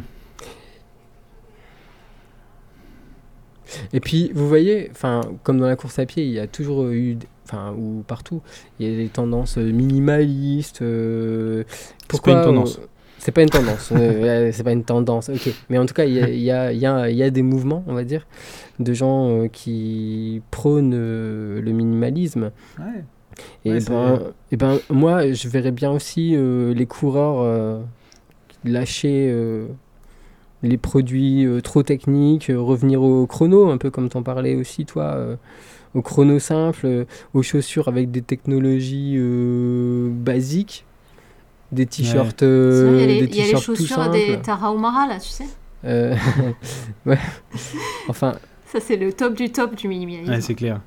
Et puis, vous voyez, enfin, comme dans la course à pied, il y a toujours eu, enfin, ou partout, il y a des tendances minimalistes. euh, pourquoi pas une tendance. C'est pas une tendance. euh, c'est pas une tendance. Ok. Mais en tout cas, il y a, il y, a, il y, a, il y a des mouvements, on va dire, de gens euh, qui prônent euh, le minimalisme. Ouais. Et, Ouais, c'est- ben, et ben, moi, je verrais bien aussi euh, les coureurs lâcher les produits trop techniques, revenir au chrono, un peu comme t'en parlais aussi, toi, au chrono simple, euh, aux chaussures avec des technologies euh, basiques, des t-shirts euh, il y a les, des y a les chaussures simples. des Tarahumara, là, tu sais. Euh, ouais. Enfin, Ça, c'est le top du top du minimalisme. Ouais, c'est clair.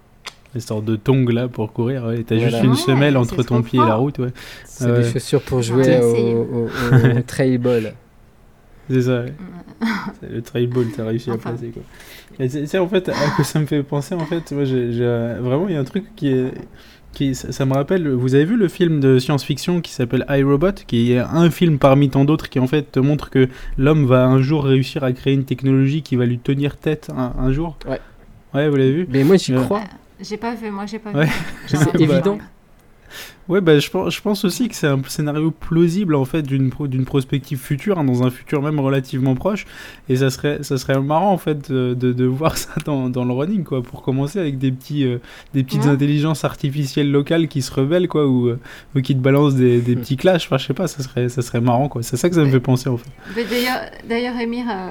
Les sortes de tongs là pour courir, ouais. T'as Voilà. juste une Ouais, semelle entre ton pied et la route, ouais. c'est des chaussures pour jouer au, au- au trail ball. C'est ça, ouais. C'est le trail ball, t'as réussi Enfin. à placer, quoi. Et c'est c'est en fait, à quoi ça me fait penser, en fait, moi, j'ai, j'ai- vraiment, il y a un truc qui est. Qui, ça, ça me rappelle, vous avez vu le film de science-fiction qui s'appelle iRobot, qui est un film parmi tant d'autres qui en fait te montre que l'homme va un jour réussir à créer une technologie qui va lui tenir tête un, un jour? Ouais. Ouais, vous l'avez vu? Mais moi, j'y Ouais. crois. J'ai pas vu, moi, j'ai pas Ouais. vu. C'est bien évident. Ouais, bah, je, pense, je pense aussi que c'est un scénario plausible en fait d'une pro- d'une prospective future, hein, dans un futur même relativement proche. Et ça serait, ça serait marrant en fait de, de, voir ça dans, dans le running, quoi, pour commencer avec des, petits, euh, des petites Ouais. intelligences artificielles locales qui se rebellent, quoi, ou, euh, ou qui te balancent des, des petits clashs. Enfin, je sais pas, ça serait, ça serait marrant, quoi. C'est ça que ça me fait penser en fait. Mais D'ailleurs, d'ailleurs, Émir, euh,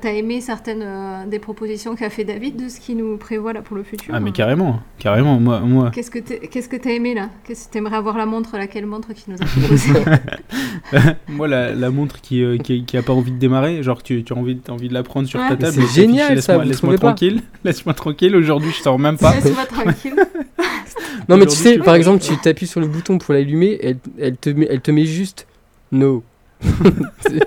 t'as- aimé certaines euh, des propositions qu'a fait David de ce qu'il nous prévoit là pour le futur Ah, mais hein carrément, carrément. Moi, moi, Qu'est-ce que t'as aimé là? Qu'est-ce que t'aimerais avoir la montre Laquelle montre qui nous a proposé? Moi la, la montre qui, euh, qui, qui a pas envie de démarrer, genre tu, tu as envie, envie de la prendre sur Ouais. ta table. c'est génial, ça, laisse-moi- tranquille, laisse-moi tranquille. Aujourd'hui, je sors même pas. Laisse-moi tranquille. Non, mais tu sais, par exemple, tu t'appuies sur le bouton pour l'allumer, elle, elle, te met, elle te met juste no. C'est-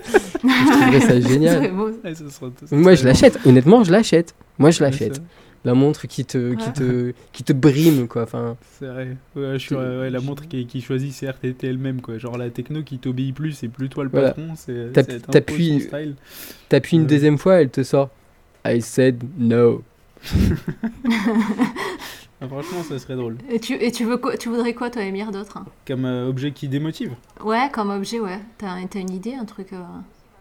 je trouverais ça génial. Ouais, sera- Moi, je l'achète. Honnêtement, je l'achète. Moi, je l'achète. La montre qui te, qui te, qui te brime, quoi. Enfin, C'est vrai. Ouais, je suis, ouais, ouais, la montre qui, qui choisit ses RTT elle-même, quoi. Genre la techno qui t'obéit plus, c'est plus toi le Voilà. patron, un t'appuies- une deuxième fois, elle te sort. I said no. Ah, franchement, ça serait drôle. Et tu, et tu, veux quoi, tu voudrais quoi, toi, Émir, d'autre hein Comme euh, objet qui démotive. Ouais, comme objet, ouais. T'as t'as une idée, un truc euh,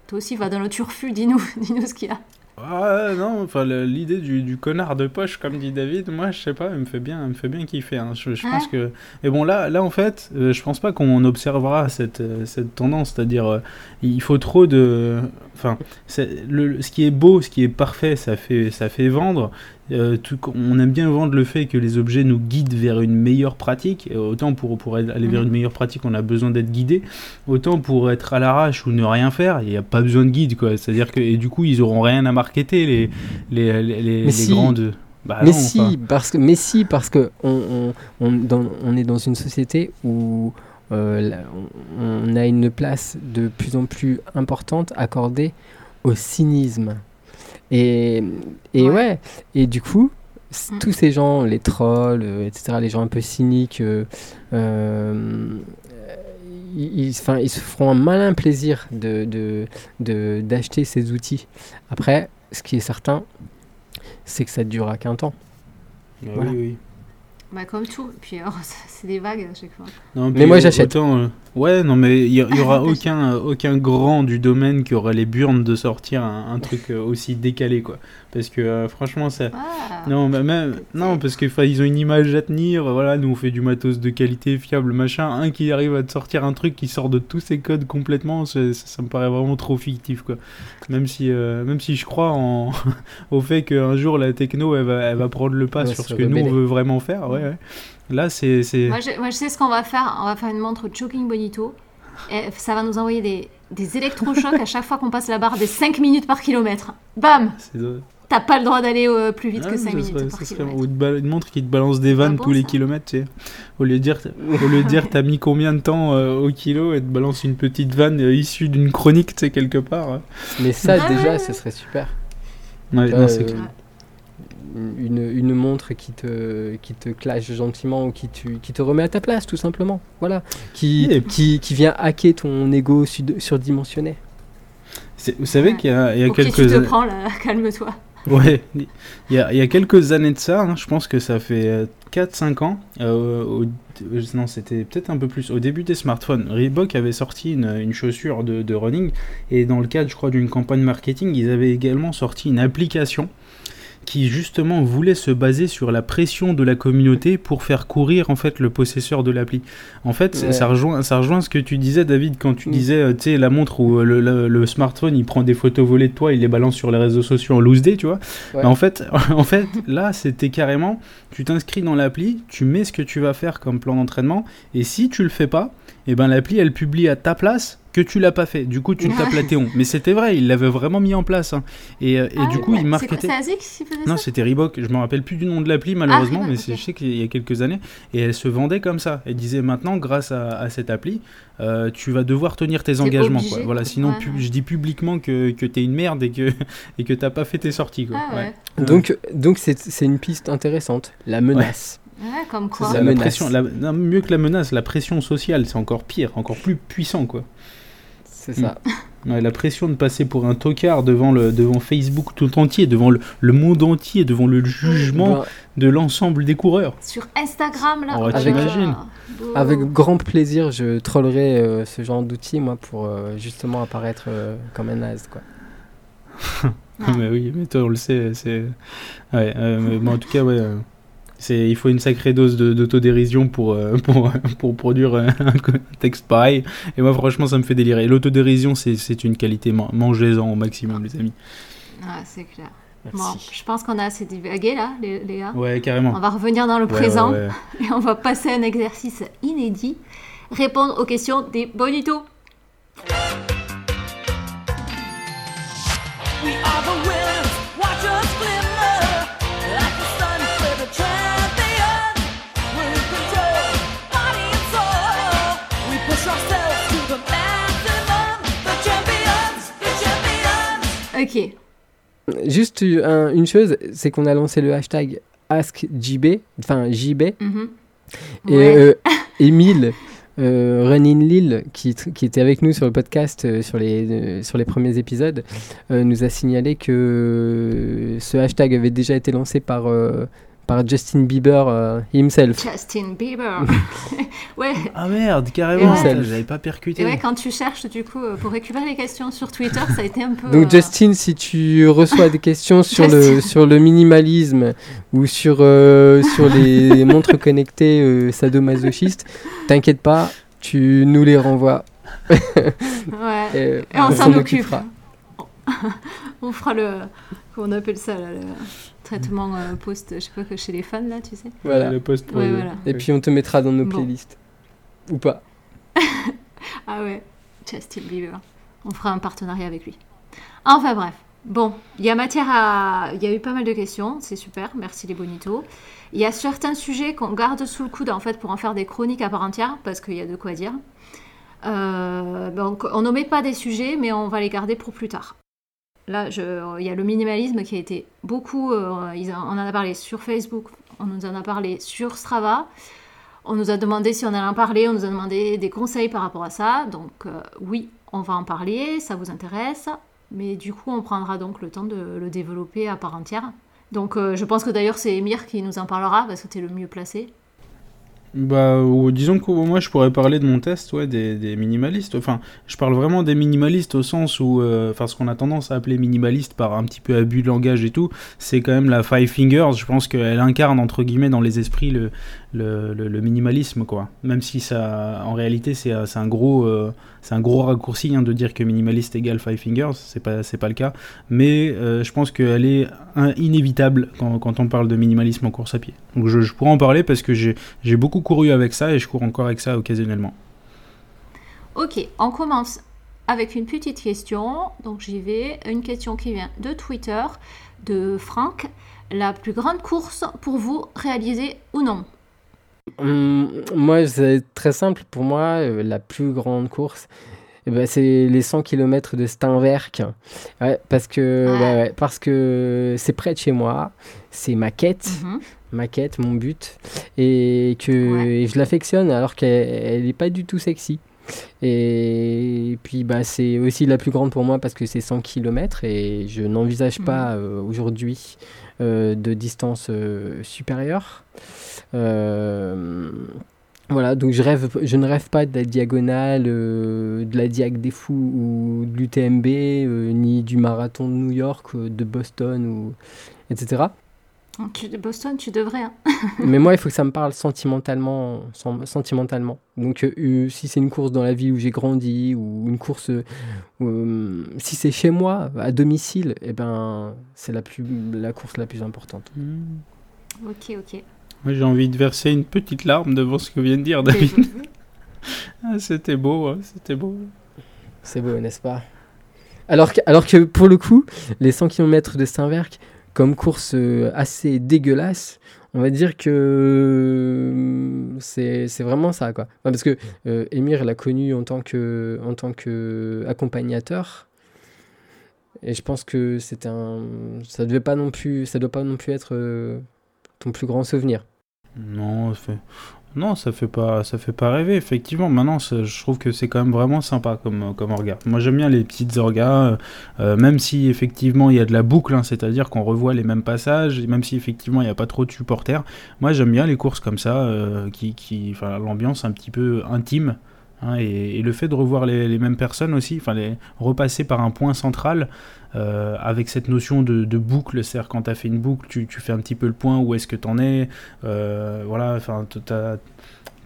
Toi aussi, va dans le turfu, dis-nous dis ce qu'il y a. Ah non, enfin l'idée du, du connard de poche, comme dit David, moi je sais pas, elle me fait bien, elle me fait bien kiffer. hein. Je, je Ouais. pense que. Mais bon là, là en fait, euh, je pense pas qu'on observera cette, euh, cette tendance, c'est-à-dire euh, il faut trop de. Enfin, ce qui est beau, ce qui est parfait, ça fait, ça fait vendre. Euh, tout- on aime bien vendre le fait que les objets nous guident vers une meilleure pratique. Et autant pour, pour aller vers Mhm. une meilleure pratique, on a besoin d'être guidé. Autant pour être à l'arrache ou ne rien faire, il n'y a pas besoin de guide. quoi. C'est-à-dire que et du coup, ils auront rien à marketer, les, les, les, les- Mais les si. grandes. Bah mais non, si, enfin. parce que, mais si, parce que on, on, on, dans- on est dans une société où euh, on a une place de plus en plus importante accordée au cynisme. Et, et ouais. Ouais. et du coup, Mm. tous ces gens, les trolls, euh, etc., les gens un peu cyniques, euh, euh, ils, ils- ils se feront un malin plaisir de, de, de- d'acheter ces outils. Après, ce qui est certain, c'est que ça ne durera qu'un temps. Ah voilà. oui, oui. Bah, comme tout. Et puis, c'est des vagues à chaque fois. Non, Mais moi, j'achète. Euh, Ouais, non, mais il y, y aura aucun, euh, aucun grand du domaine qui aura les burnes de sortir un, un truc euh, aussi décalé, quoi. Parce que euh, franchement, ça. Ah. Non, bah, même, non, parce que 'fin, ils ont une image à tenir. Voilà, nous on fait du matos de qualité, fiable, machin. Un qui arrive à te sortir un truc qui sort de tous ses codes complètement, ça, ça me paraît vraiment trop fictif, quoi. Même si, euh, même si je crois en, au fait qu'un jour la techno elle va, elle va prendre le pas Ouais, sur ce que nous on veut vraiment faire, ouais. ouais. Là, c'est. c'est- Moi je, moi, je sais ce qu'on va faire. On va faire une montre Jogging Bonito. Et ça va nous envoyer des, des électrochocs à chaque fois qu'on passe la barre des 5 minutes par kilomètre. Bam c'est- T'as pas le droit d'aller euh, plus vite Ah, que mais 5 ça minutes serait- par kilomètre. ou une montre qui te balance des vannes bon, tous les ça kilomètres, tu sais. Au lieu de dire, au lieu de dire t'as mis combien de temps euh, au kilo, elle te balance une petite vanne euh, issue d'une chronique, tu sais, quelque part. hein. Mais ça, Ah déjà, ouais. ce serait super. Ouais, non, c'est clair. Une, une montre qui te, qui te clash gentiment ou qui, tu, qui te remet à ta place, tout simplement. Voilà. Qui, Et- qui, qui vient hacker ton ego sud- surdimensionné. Vous savez Ouais. qu'il y a, il y a Ok, tu quelques te années- prends là, calme-toi. Ouais, il y a, il y a quelques années de ça, hein, je pense que ça fait 4-5 ans, euh, au- euh, non c'était peut-être un peu plus, au début des smartphones, Reebok avait sorti une, une chaussure de, de running, et dans le cadre je crois d'une campagne marketing, ils avaient également sorti une application qui justement voulait se baser sur la pression de la communauté pour faire courir en fait le possesseur de l'appli. En fait, Ouais. ça, rejoint, ça rejoint ce que tu disais David quand tu Mm. disais, euh, tu sais, la montre où euh, le, le- le smartphone il prend des photos volées de toi, il les balance sur les réseaux sociaux en loose day, tu vois. Ouais. Bah, en fait, en fait, là, c'était carrément, tu t'inscris dans l'appli, tu mets ce que tu vas faire comme plan d'entraînement, et si tu le fais pas, et ben l'appli elle publie à ta place que tu l'as pas fait. Du coup, tu te tapes la théon. Mais c'était vrai, il l'avait vraiment mis en place. hein. Et, euh, et Ah du oui, coup, ouais. il C'est quoi, C'est Azik qui faisait Non, ça c'était Reebok. Je me rappelle plus du nom de l'appli malheureusement, Ah, mais ok. je sais qu'il y a quelques années. Et elle se vendait comme ça. Elle disait maintenant, grâce à, à cette appli, euh, tu vas devoir tenir tes engagements. obligé. Voilà, sinon, Ouais, pu- ouais. je dis publiquement que, que t'es une merde et que et que t'as pas fait tes sorties. Quoi. Ah ouais. Ouais. Donc, donc c'est, c'est une piste intéressante. La menace. Ouais, comme C'est quoi. ça, La la menace. pression, la- non, mieux que la menace, la pression sociale, c'est encore pire, encore plus puissant, quoi. C'est ça. Ouais, la pression de passer pour un tocard devant, le, devant Facebook tout entier, devant le, le monde entier, devant le jugement Ben, de l'ensemble des coureurs. Sur Instagram, là. Oh. Beau. avec grand plaisir, je trollerai euh, ce genre d'outil, moi, pour euh, justement apparaître euh, comme un naze, quoi. Mais oui, mais toi, on le sait, c'est. Ouais, euh, mais bon, en tout cas, ouais. C'est, il faut une sacrée dose de- d'autodérision pour, euh, pour, pour produire un texte pareil. Et moi, franchement, ça me fait délirer. L'autodérision, c'est, c'est une qualité. man- Mangez-en au maximum, les amis. Ah, c'est clair. Merci. Bon, je pense qu'on a assez divagué là, gars. Ouais, carrément. On va revenir dans le Ouais, présent ouais, ouais. et on va passer à un exercice inédit. Répondre aux questions des bonitos. We are the Ok. Juste un- une chose, c'est qu'on a lancé le hashtag AskJB, enfin JB, Mhm. et Ouais. euh, euh, Renin Lille, qui, était avec nous sur le podcast euh, sur, les, euh, sur les premiers épisodes, euh, nous a signalé que ce hashtag avait déjà été lancé par, euh, par Justin Bieber euh, himself. Justin Bieber. ouais. Ah merde, carrément, Ouais. j'avais pas percuté. Et ouais, quand tu cherches du coup pour récupérer les questions sur Twitter, ça a été un peu. Donc euh, Justin, si tu reçois des questions sur le, sur le minimalisme ou sur, euh, sur les montres connectées euh, sadomasochistes, t'inquiète pas, tu nous les renvoies. Ouais. Et, Et on s'en occupe. occupera. On fera le. Comment on appelle ça là, le traitement euh, post, je sais pas que chez les fans là, tu sais. Voilà. Le post Ouais, voilà. Et puis on te mettra dans nos Bon. playlists. Ou pas. Ah ouais, Justin Bieber. On fera un partenariat avec lui. Enfin bref. Bon, il y a matière à. Il y a eu pas mal de questions, c'est super, merci les bonitos. Il y a certains sujets qu'on garde sous le coude en fait pour en faire des chroniques à part entière, parce qu'il y a de quoi dire. Euh, donc on n'omet pas des sujets, mais on va les garder pour plus tard. Là, il y a le minimalisme qui a été beaucoup. euh, on en a parlé sur Facebook, on nous en a parlé sur Strava. On nous a demandé si on allait en parler, on nous a demandé des conseils par rapport à ça. Donc euh, oui, on va en parler, ça vous intéresse. Mais du coup, on prendra donc le temps de le développer à part entière. Donc euh, je pense que d'ailleurs c'est Emir qui nous en parlera parce que tu le mieux placé. Bah, ou disons que moi je pourrais parler de mon test, ouais, des, des minimalistes. Enfin, je parle vraiment des minimalistes au sens où, euh, enfin, ce qu'on a tendance à appeler minimaliste par un petit peu abus de langage et tout, c'est quand même la Five Fingers. Je pense qu'elle incarne entre guillemets dans les esprits le, le, minimalisme, quoi. Même si ça, en réalité, c'est c'est un gros, euh, c'est un gros raccourci hein, de dire que minimaliste égale Five Fingers. C'est pas, c'est pas le cas. Mais euh, je pense qu'elle est inévitable quand, on parle de minimalisme en course à pied. Donc je, je pourrais en parler parce que j'ai beaucoup couru avec ça et je cours encore avec ça occasionnellement. Ok, on commence avec une petite question. Donc j'y vais. Une question qui vient de Twitter, de Franck. La plus grande course pour vous, réalisée ou non? Hum, moi, c'est très simple. Pour moi, euh, la plus grande course, eh ben, c'est les 100 km de Steinwerk. Ouais, parce que Ouais. ouais, ouais, parce que c'est près de chez moi. C'est ma quête, Mhm. ma quête, mon but, et que Ouais. et je l'affectionne alors qu'elle n'est pas du tout sexy. Et puis bah, c'est aussi la plus grande pour moi parce que c'est 100 km et je n'envisage Mhm. pas euh, aujourd'hui euh, de distance supérieure. Euh, voilà, donc je, rêve, je ne rêve pas de la diagonale, euh, de la Diag des Fous ou de l'UTMB, euh, ni du marathon de New York, euh, de Boston, ou, etc. Tu- Boston, tu devrais. hein. Mais moi, il faut que ça me parle sentimentalement. sen- sentimentalement. Donc, si c'est une course dans la ville où j'ai grandi, ou une course, euh, euh, si c'est chez moi, à domicile, eh ben, c'est la, plus, la course la plus importante. Ok, ok. Moi j'ai envie de verser une petite larme devant ce que vient de dire David. Ah, c'était beau, hein, c'était beau. C'est beau, n'est-ce pas? Alors que, alors que pour le coup, les 100 km de Saint-Verc, comme course euh, assez dégueulasse, on va dire que euh, c'est c'est vraiment ça. Quoi. Enfin, parce que euh, Émir l'a connu en tant que, en tant que accompagnateur. Et je pense que c'était un, ça devait pas non plus, ça doit pas non plus être euh, ton plus grand souvenir. Non, ça fait... non, ça fait pas, ça fait pas rêver. Effectivement, maintenant, je trouve que c'est quand même vraiment sympa comme, comme orga. Moi, j'aime bien les petites orgas, euh, euh, même si effectivement il y a de la boucle, hein, c'est-à-dire qu'on revoit les mêmes passages, et même si effectivement il n'y a pas trop de supporters. Moi, j'aime bien les courses comme ça, euh, qui, qui, l'ambiance un petit peu intime. Hein, et, le fait de revoir les, mêmes personnes aussi, enfin repasser par un point central euh, avec cette notion de, boucle, c'est-à-dire quand tu as fait une boucle, tu, fais un petit peu le point, où est-ce que tu en es, euh, voilà, enfin,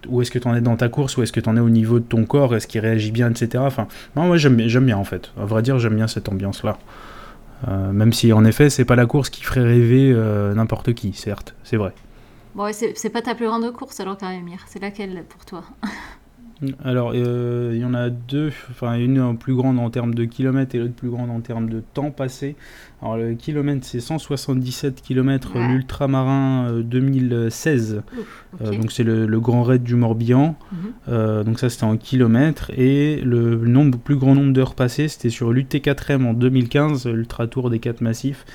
où est-ce que tu en es dans ta course, où est-ce que tu en es au niveau de ton corps, est-ce qu'il réagit bien, etc. Enfin, moi j'aime bien- en fait. À vrai dire, j'aime bien cette ambiance-là. Euh, même si en effet, c'est pas la course qui ferait rêver n'importe qui, certes, c'est vrai. Bon, c'est pas ta plus grande course alors quand même. C'est laquelle pour toi? Alors, euh, il y en a deux, enfin une en plus grande en termes de kilomètres et l'autre plus grande en termes de temps passé. Alors, le kilomètre, c'est 177 km, l'ultramarin euh, 2016. Ok. Euh, donc, c'est le, le grand raid du Morbihan. Mhm. Euh, donc, ça, c'était en kilomètres. Et le nombre, plus grand nombre d'heures passées, c'était sur l'UT4M en 2015, l'Ultra Tour des 4 massifs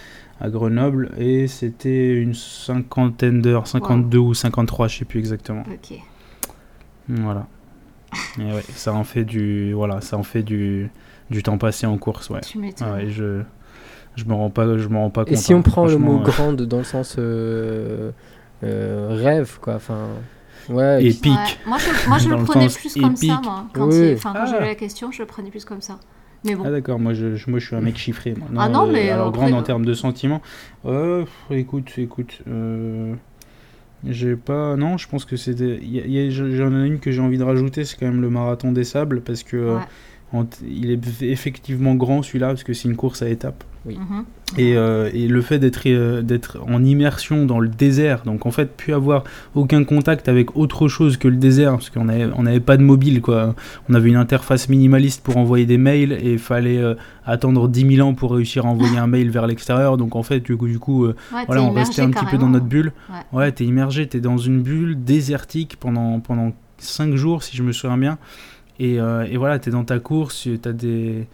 à Grenoble. Et c'était une cinquantaine d'heures, 52 ou 53, je sais plus exactement. Ok. Voilà. Et ouais, ça en fait du voilà, ça en fait du du temps passé en course, ouais. Tu m'étonnes. Ouais, je je me rends pas je me rends pas compte. Et si hein. on prend le mot grande dans le sens euh, euh, rêve, quoi, enfin, ouais, épique. Ouais. Moi, je, moi, je Dans le le prenais plus comme ça, moi. Quand, Oui. il- enfin, quand Ah. j'avais la question, je le prenais plus comme ça. Mais bon. Ah d'accord, moi je, moi je suis un mec chiffré. moi. Ah non, mais alors après, grande en euh, termes de sentiments. Euh, écoute, écoute, euh, j'ai pas non, je pense que y a- j'en ai une que j'ai envie de rajouter, c'est quand même le marathon des sables parce que euh. Il est effectivement grand celui-là parce que c'est une course à étapes. Mhm. Et, euh, et le fait d'être euh, d'être en immersion dans le désert, donc en fait, plus avoir aucun contact avec autre chose que le désert, parce qu'on n'avait on avait pas de mobile, quoi. On avait une interface minimaliste pour envoyer des mails et il fallait euh, attendre 10 000 ans pour réussir à envoyer un mail vers l'extérieur. Donc en fait, du coup, du coup euh, Ouais, voilà, on restait un petit peu dans notre bulle. Ouais. Ouais, t'es immergé, t'es dans une bulle désertique pendant, pendant 5 jours, si je me souviens bien. Et, euh, et voilà, t'es dans ta course, t'as des.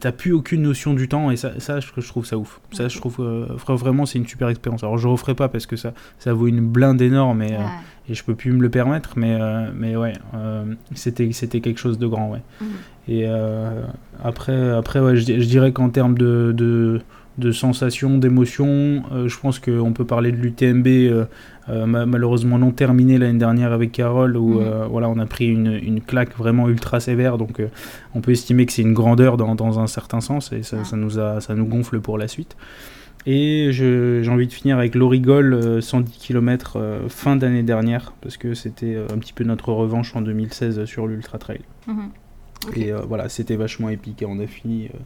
T'as plus aucune notion du temps et ça, ça je, je trouve ça ouf. Ça, je trouve euh, vra- vraiment c'est une super expérience. Alors je referai pas parce que ça, ça vaut une blinde énorme et, euh, Ouais. et je peux plus me le permettre, mais, euh, mais ouais, euh, c'était c'était quelque chose de grand, ouais. Mhm. Et euh, après, après ouais, je, di- je dirais qu'en termes de, de, de sensations, d'émotions, euh, je pense qu'on peut parler de l'UTMB euh, euh, malheureusement non terminé l'année dernière avec Carole, où Mhm. euh, voilà, on a pris une, une claque vraiment ultra sévère. Donc euh, on peut estimer que c'est une grandeur dans, dans un certain sens et ça, Ah. ça nous, a, ça nous gonfle pour la suite. Et j'ai envie de finir avec l'Origol euh, 110 km fin d'année dernière, parce que c'était euh, un petit peu notre revanche en 2016 sur l'Ultra Trail. Mhm. Et euh, voilà, c'était vachement épique et on a fini, euh,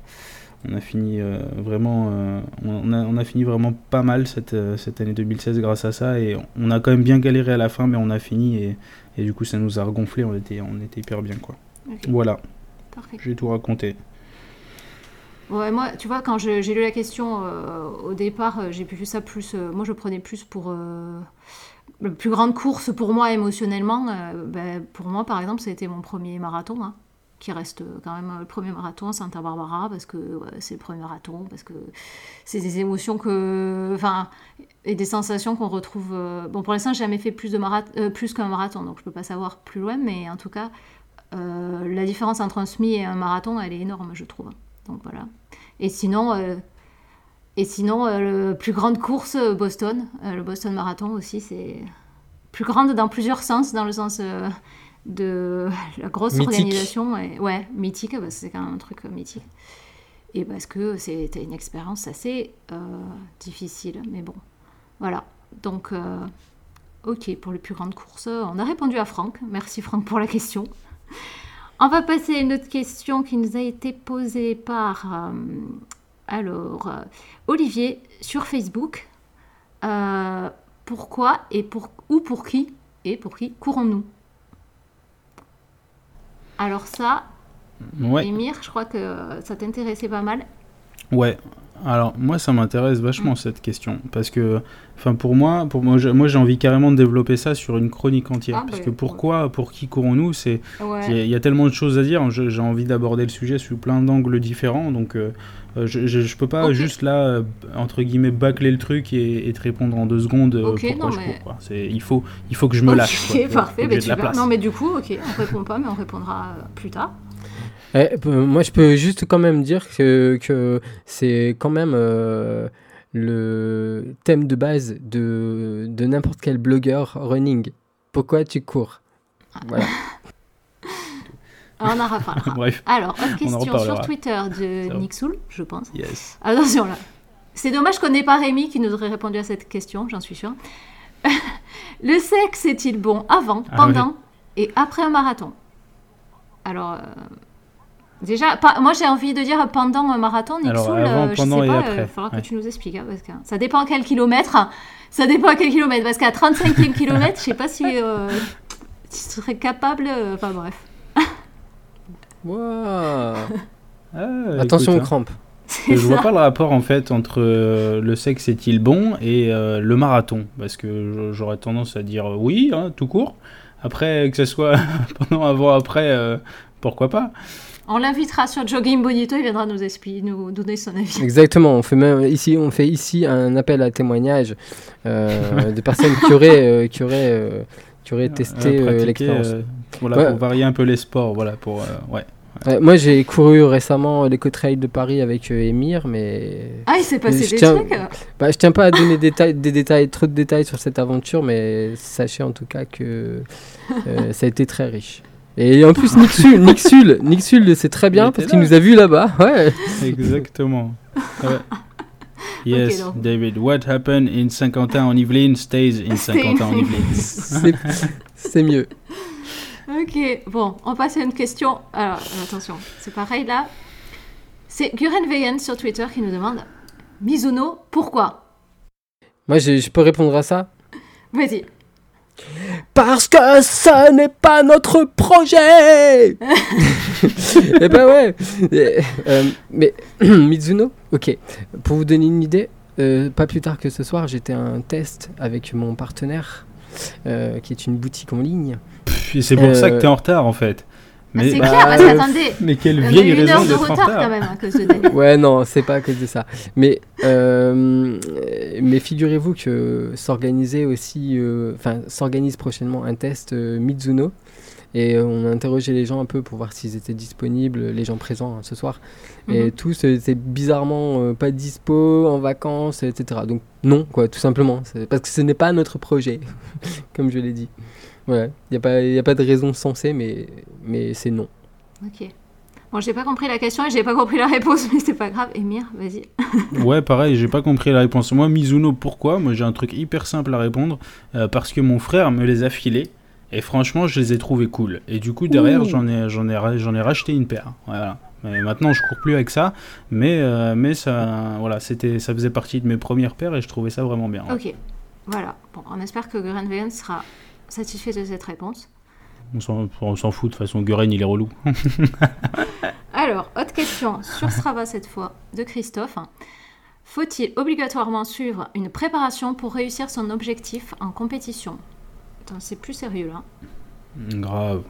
on a fini euh, vraiment, euh, on, a, on a fini vraiment pas mal cette, euh, cette année 2016 grâce à ça et on a quand même bien galéré à la fin, mais on a fini et, et du coup ça nous a regonflé, on était, on était hyper bien quoi. Voilà, parfait. j'ai tout raconté. Ouais, moi, tu vois, quand j'ai lu la question euh, au départ, j'ai vu ça plus. moi, je prenais plus pour. la plus grande course pour moi émotionnellement. euh, ben, pour moi, par exemple, ça a été mon premier marathon, hein, qui reste euh, quand même euh, le premier marathon, Santa Barbara, parce que c'est le premier marathon, parce que c'est des émotions que. Enfin, et des sensations qu'on retrouve. euh, bon, pour l'instant, j'ai jamais fait plus, de mara- euh, plus qu'un marathon, donc je peux pas savoir plus loin, mais en tout cas, la différence entre un semi et un marathon, elle est énorme, je trouve. Donc voilà. Et sinon, et sinon le plus grande course, Boston, le Boston Marathon aussi, c'est plus grande dans plusieurs sens, dans le sens de la grosse Mythique. organisation, et, ouais, mythique, parce que c'est quand même un truc mythique. Et parce que c'était une expérience assez euh, difficile, mais bon, voilà. Donc, euh, ok, pour les plus grandes courses, on a répondu à Franck. Merci Franck pour la question. On va passer à une autre question qui nous a été posée par euh, alors Olivier sur Facebook. Pourquoi et pour ou pour qui et pour qui courons-nous? Alors ça, Ouais, Émir, je crois que ça t'intéressait pas mal. ouais. Alors moi ça m'intéresse Mm. vachement cette question parce que, enfin pour moi, pour moi, j'ai- moi j'ai envie carrément de développer ça sur une chronique entière Ah, parce bah, que pourquoi, pour qui courons-nous, c'est Il y, a- Ouais. il y a tellement de choses à dire, je- j'ai envie d'aborder le sujet sous plein d'angles différents, donc euh, euh, je, je, je peux pas juste là, euh, entre guillemets, bâcler le truc et, et te répondre en deux secondes Ok, pourquoi non, je mais- cours. quoi. C'est- Il faut, il faut que je me lâche. quoi. Parfait. mais de la place. Non, mais du coup, ok, on répond pas, mais on répondra plus tard. Eh, moi, je peux juste quand même dire que, que c'est quand même euh, le thème de base de, de n'importe quel blogueur running. Pourquoi tu cours? Voilà. Alors, on en reparlera. Bref, Alors, autre question sur Twitter de. Nick Soul, je pense. yes. Attention là. C'est dommage qu'on n'ait pas Rémi qui nous aurait répondu à cette question, j'en suis sûre. le sexe est-il bon avant, Ah pendant et après un marathon? Alors, euh, déjà, pas- moi j'ai envie de dire pendant un marathon, avant, euh, je sais et pas, il falloir ouais. que tu nous expliques. hein, parce que ça dépend à quel kilomètre. Ça dépend à quel kilomètre. Parce qu'à 35e kilomètre, je sais pas si euh, tu serais capable. euh, Enfin bref. Waouh. Ah, Attention aux écoute, hein. crampes. Je vois ça. pas le rapport en fait entre euh, le sexe est-il bon et euh, le marathon parce que j'aurais tendance à dire euh, oui, hein, tout court. Après que ce soit pendant, avant, après, euh, pourquoi pas. On l'invitera sur Jogging Bonito, il viendra nous expliquer, nous donner son avis. Exactement. On fait même ici, on fait ici un appel à témoignage euh, de personnes qui auraient, euh, qui auraient, euh, qui auraient testé l'expérience. euh, voilà, Ouais. pour varier un peu les sports, voilà pour euh, ouais. Ouais, moi, j'ai couru récemment l'éco-trail de Paris avec euh, Émir, mais Ah, il s'est passé Je des tiens- trucs Bah, je tiens pas à donner des détails, des détails, trop de détails sur cette aventure, mais sachez en tout cas que euh, ça a été très riche. Et en plus, Sul, Nick Sul le sait très bien parce qu'il nous a vus là-bas. Ouais. Exactement. Ouais. Yes. David. What happened in Saint-Quentin en Yvelines stays in Saint-Quentin en in Yvelines. C'est mieux. Ok, bon, on passe à une question. Alors, attention, c'est pareil là. C'est Guren Vegan sur Twitter qui nous demande Mizuno, pourquoi? Moi, je, je peux répondre à ça? Vas-y. Parce que ce n'est pas notre projet Eh ben ouais Et, euh, Mais Mizuno, ok. Pour vous donner une idée, euh, pas plus tard que ce soir, j'étais à un test avec mon partenaire, euh, qui est une boutique en ligne. Pff, et c'est pour ça que t'es en retard en fait. Ah, Mais, c'est bah, clair, parce euh, qu'attendez, mais quelle vieille eu une raison heure de retard retard. quand même à cause de. Ouais, non, c'est pas à cause de ça. Mais, euh, mais figurez-vous que s'organisait aussi, euh, enfin, s'organise prochainement un test euh, Mizuno. Et on a interrogé les gens un peu pour voir s'ils étaient disponibles, les gens présents hein, ce soir. Et Mhm. tous étaient bizarrement euh, pas dispo, en vacances, etc. Donc non, quoi, tout simplement. Parce que ce n'est pas notre projet, comme je l'ai dit. Voilà, il n'y a, pas- y a pas de raison sensée, mais, mais c'est non. Ok. Bon, j'ai pas compris la question et j'ai pas compris la réponse, mais c'est pas grave. Emir, vas-y. Ouais, pareil, j'ai pas compris la réponse. Moi, Mizuno, pourquoi? Moi, j'ai un truc hyper simple à répondre. euh, parce que mon frère me les a filés. Et franchement, je les ai trouvés cool. Et du coup, derrière, j'en ai, j'en ai, j'en ai racheté une paire. Voilà. Mais maintenant, je cours plus avec ça. Mais, euh, mais ça, voilà, c'était, ça faisait partie de mes premières paires et je trouvais ça vraiment bien. ouais. Ok. Voilà. Bon, on espère que Grenvegan sera satisfait de cette réponse. On s'en, s'en fout, de toute façon, Guren, il est relou. Alors, autre question sur Strava cette fois de Christophe. Faut-il obligatoirement suivre une préparation pour réussir son objectif en compétition? C'est plus sérieux là. Grave.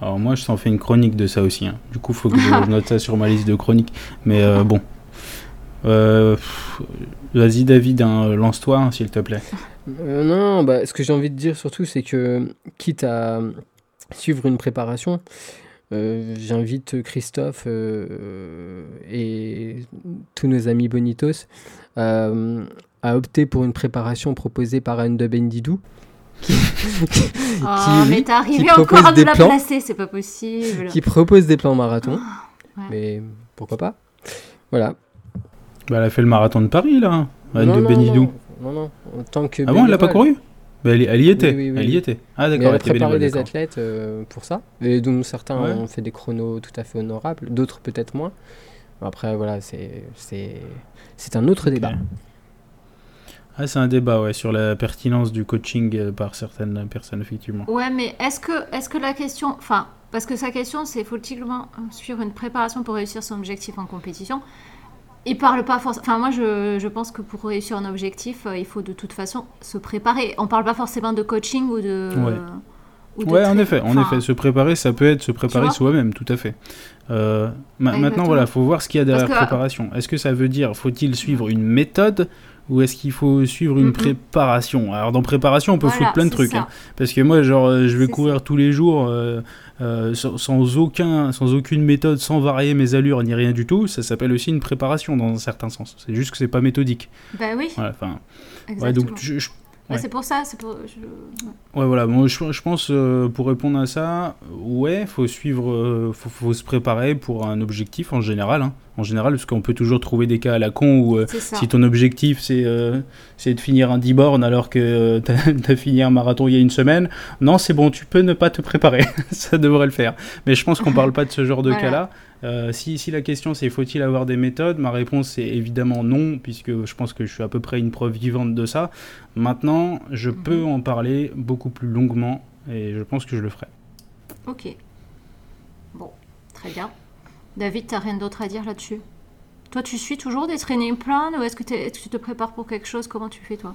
Alors moi, je t'en fais une chronique de ça aussi. hein. Du coup, faut que je note ça sur ma liste de chroniques. Mais euh, bon. Euh, Vas-y, David, hein, lance-toi, hein, s'il te plaît. Euh, non, bah, ce que j'ai envie de dire surtout, c'est que quitte à suivre une préparation, euh, j'invite Christophe euh, et tous nos amis Bonitos euh, à opter pour une préparation proposée par Anne de Bendidou. Qui, Oh, mais t'es arrivé encore à nous des la plans. placer, c'est pas possible. qui propose des plans marathon. ouais. Mais pourquoi pas Voilà. Bah, elle a fait le marathon de Paris, là. Anne non, de non, Benidou. Non, non, non. En tant que Ah bon, elle l'a pas couru bah, elle, y- elle y était. Oui, oui, oui. Elle y était. Ah, d'accord, elle a préparé des athlètes euh, pour ça, et dont certains Ouais. ont fait des chronos tout à fait honorables, d'autres peut-être moins. Après, voilà, c'est c'est c'est un autre débat. Ah, c'est un débat, ouais, sur la pertinence du coaching euh, par certaines personnes, effectivement. Ouais, mais est-ce que, est que la question. Enfin, parce que sa question, c'est faut-il suivre une préparation pour réussir son objectif en compétition? Il parle pas forcément. Enfin, moi, je, je pense que pour réussir un objectif, euh, il faut de toute façon se préparer. On parle pas forcément de coaching ou de. Ouais. ou de Ouais, en effet, en enfin, effet, se préparer, ça peut être se préparer soi-même, tout à fait. Euh, ma- Exactement. maintenant, voilà, faut voir ce qu'il y a derrière préparation. Est-ce que ça veut dire, faut-il suivre une méthode ou est-ce qu'il faut suivre une préparation? Alors, dans préparation, on peut voilà, foutre plein de trucs. hein. Parce que moi, genre, euh, je vais courir tous les jours euh, euh, sans, sans aucun, sans aucune méthode, sans varier mes allures ni rien du tout. Ça s'appelle aussi une préparation dans un certain sens. C'est juste que c'est pas méthodique. Bah oui, Voilà, ouais, exactement. donc je- je Ouais, ouais. c'est pour ça. C'est pour. je- Ouais, voilà, moi je, je pense euh, pour répondre à ça, ouais, faut suivre, euh, faut, faut se préparer pour un objectif en général. hein. En général, parce qu'on peut toujours trouver des cas à la con où euh, si ton objectif c'est euh, de finir un 10 bornes alors que euh, t'as as fini un marathon il y a une semaine, non, c'est bon, tu peux ne pas te préparer, ça devrait le faire. Mais je pense qu'on parle pas de ce genre de Voilà. cas-là. Euh, si, si la question c'est faut-il avoir des méthodes, ma réponse c'est évidemment non, puisque je pense que je suis à peu près une preuve vivante de ça. Maintenant, je Mhm. peux en parler beaucoup plus longuement et je pense que je le ferai. Ok. Bon, très bien. David, t'as rien d'autre à dire là-dessus? Toi, tu suis toujours des training plans ou est-ce que, tu te prépares pour quelque chose? Comment tu fais, toi?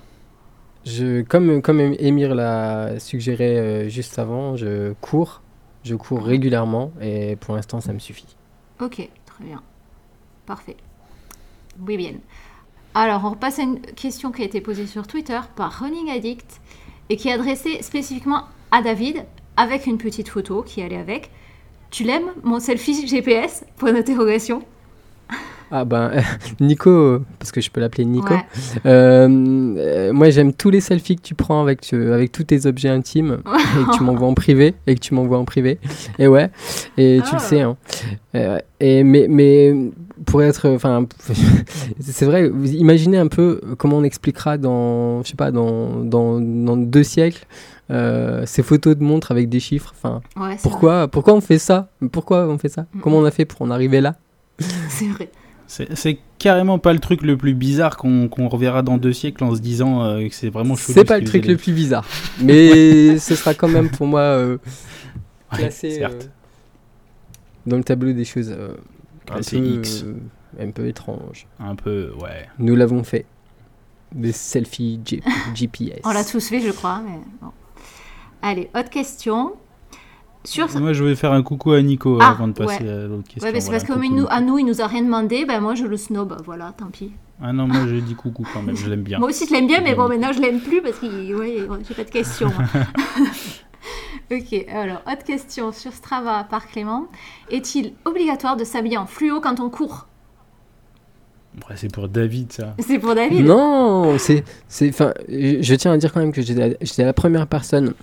Je, comme, comme Émir l'a suggéré euh, juste avant, je cours. Je cours régulièrement et pour l'instant, ça me suffit. Ok, très bien. Parfait. Oui, bien. Alors, on repasse à une question qui a été posée sur Twitter par Running Addict et qui est adressée spécifiquement à David avec une petite photo qui allait avec. Tu l'aimes, mon selfie GPS Point d'interrogation. Ah ben, Nico, parce que je peux l'appeler Nico. Ouais. Euh, euh, moi, j'aime tous les selfies que tu prends avec, avec tous tes objets intimes et que tu m'envoies en privé et que tu m'envoies en privé. Et ouais, et tu Ah. le sais. Hein. Et mais, mais pour être, enfin, c'est vrai. Vous imaginez un peu comment on expliquera dans, je sais pas, dans, dans, dans deux siècles. Euh, ces photos de montres avec des chiffres. Enfin, Ouais, pourquoi, pourquoi on fait ça? Pourquoi on fait ça? Comment on a fait pour en arriver là? C'est vrai. C'est carrément pas le truc le plus bizarre qu'on qu'on reverra dans deux siècles en se disant euh, que c'est vraiment chelou. C'est ce pas le truc le plus bizarre, mais ce sera quand même pour moi euh, classé Ouais, euh, dans le tableau des choses euh, Ah, un, c'est peu, X. euh, un peu étranges. Un peu, ouais. Nous l'avons fait. Des selfies G- GPS. On l'a tous fait, je crois. Mais bon. Allez, autre question. Sur... Moi, je vais faire un coucou à Nico Ah, avant de passer ouais. à l'autre question. Ouais, c'est Voilà, parce que nous, à nous, il nous a rien demandé. Ben moi, je le snob. Voilà, tant pis. Ah non, moi, je dis coucou quand même, je l'aime bien. Moi aussi, je l'aime bien, mais bon, maintenant, je l'aime plus parce que ouais, j'ai pas de questions. Ok, alors, autre question sur Strava par Clément. Est-il obligatoire de s'habiller en fluo quand on court? Ouais, c'est pour David, ça. C'est pour David? Non, c'est, c'est, enfin, je je tiens à dire quand même que j'étais la, j'étais la première personne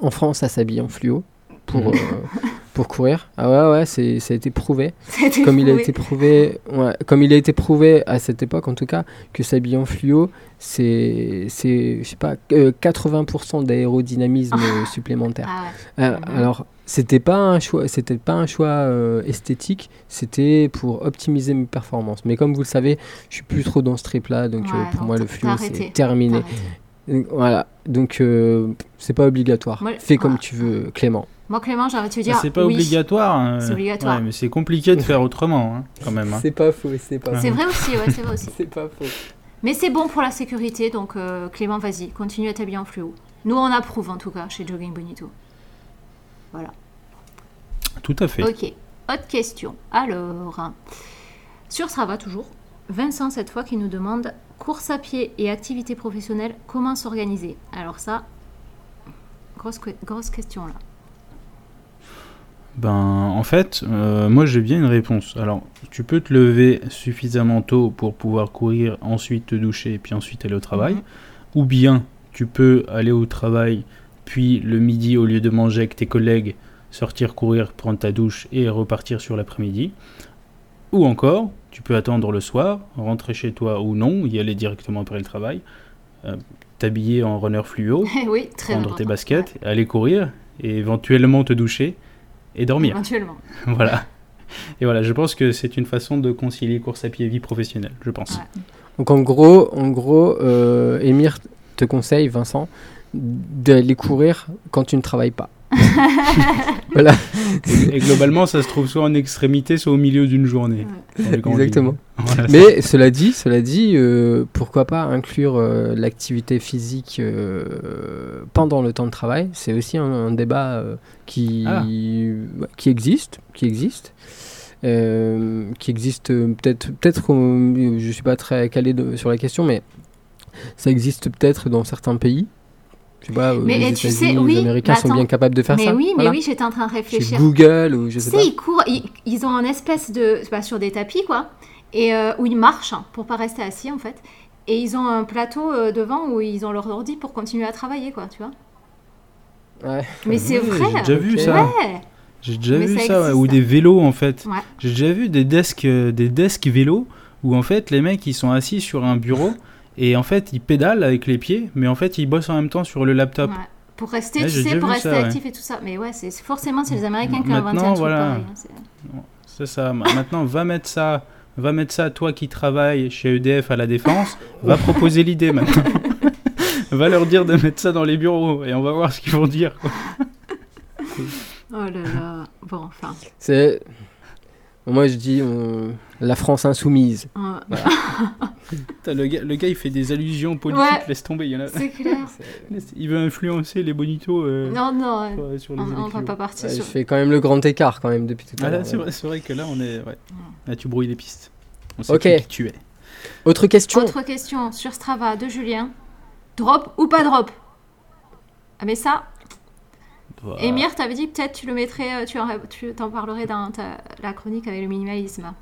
en France à s'habiller en fluo pour, Mhm. euh, pour courir. Ah ouais, ouais, c'est, ça a été prouvé. Comme il a été prouvé, ouais, comme il a été prouvé à cette époque en tout cas, que s'habiller en fluo, c'est, c'est, je sais pas, euh, 80% d'aérodynamisme supplémentaire. Ah ouais. Euh. Alors, c'était pas un choix, c'était pas un choix euh, esthétique, c'était pour optimiser mes performances. Mais comme vous le savez, je suis plus trop dans ce trip-là, donc euh, Ouais, pour non, moi le fluo c'est terminé. Donc, Voilà, donc euh, c'est pas obligatoire. Moi, Fais comme tu veux, Clément. Moi, Clément, j'aurais te dire. c'est pas oui. obligatoire. hein. C'est obligatoire. Ouais, mais c'est compliqué de faire autrement, hein, quand même. hein. C'est pas faux, c'est pas C'est vrai aussi, ouais, c'est vrai aussi. C'est pas faux. Mais c'est bon pour la sécurité, donc euh, Clément, vas-y, continue à t'habiller en fluo. Nous, on approuve en tout cas chez Jogging Bonito. Voilà. Tout à fait. Ok, autre question. Alors, sur Strava toujours, Vincent cette fois qui nous demande course à pied et activité professionnelle, comment s'organiser? Alors ça, grosse, grosse question là. Ben, en fait, euh, moi j'ai bien une réponse. Alors, tu peux te lever suffisamment tôt pour pouvoir courir, ensuite te doucher et puis ensuite aller au travail. Mhm. Ou bien, tu peux aller au travail, puis le midi, au lieu de manger avec tes collègues, sortir courir, prendre ta douche et repartir sur l'après-midi. Ou encore, tu peux attendre le soir, rentrer chez toi ou non, y aller directement après le travail, euh, t'habiller en runner fluo, oui, très prendre tes baskets, aller courir et éventuellement te doucher et dormir. Éventuellement. voilà. Et voilà, je pense que c'est une façon de concilier course à pied et vie professionnelle, je pense. Ouais. Donc en gros, en gros, euh, Émir te conseille, Vincent, d'aller courir quand tu ne travailles pas. voilà, Et globalement, ça se trouve soit en extrémité, soit au milieu d'une journée. exactement. Voilà, Mais cela dit, cela dit, euh, pourquoi pas inclure euh, l'activité physique euh, pendant le temps de travail? C'est aussi un, un débat euh, qui Ah. qui existe, qui existe, euh, qui existe peut-être peut-être je suis pas très calé de- sur la question, mais ça existe peut-être dans certains pays. Sais pas, euh, Mais, les tu sais, États-Unis, oui, les Américains mais sont bien capables de faire mais ça. oui, mais voilà. oui, j'étais en train de Chez réfléchir. Google ou je Tu sais sais, pas. ils courent, ils, ils ont un espèce de. bah, sur des tapis, quoi. Et euh, où ils marchent hein, pour pas rester assis, en fait. Et ils ont un plateau euh, devant où ils ont leur ordi pour continuer à travailler, quoi, tu vois. Ouais. Mais c'est vrai. J'ai déjà vu ça. Ouais. J'ai déjà Mais vu ça ça, ouais, existe. ou des vélos en fait. Ouais. J'ai déjà vu des desks, euh, des desks vélos où en fait les mecs ils sont assis sur un bureau et en fait ils pédalent avec les pieds, mais en fait ils bossent en même temps sur le laptop. Ouais. Pour rester, Ouais, tu j'ai sais, déjà pour vu rester ça, ouais. actif et tout ça. Mais ouais, c'est forcément, c'est les Américains qui ont inventé Maintenant, un truc voilà. pareil. hein, c'est- ça. Ma- Maintenant va mettre ça, va mettre ça toi qui travailles chez EDF à la défense, va proposer l'idée maintenant. va leur dire de mettre ça dans les bureaux et on va voir ce qu'ils vont dire. quoi. Oh là là. Bon, enfin. C'est. Moi, je dis euh, la France insoumise. Putain, Le gars, le gars il fait des allusions politiques, Ouais. laisse tomber. Il, y en a... c'est clair. il veut influencer les bonitos euh, Non, non. euh, sur- sur les On, on va pas partir Ouais, sur. je fais quand même le grand écart quand même depuis tout à Ah là, l'heure. c'est vrai, que là, on est. Ouais. Là, tu brouilles les pistes. On sait qui tu es. Autre question Autre question sur Strava de Julien. Drop ou pas drop? Ah mais ça, Voilà. Émir, t'avais dit peut-être tu le mettrais, euh, tu en, tu t'en parlerais dans ta- la chronique avec le minimalisme.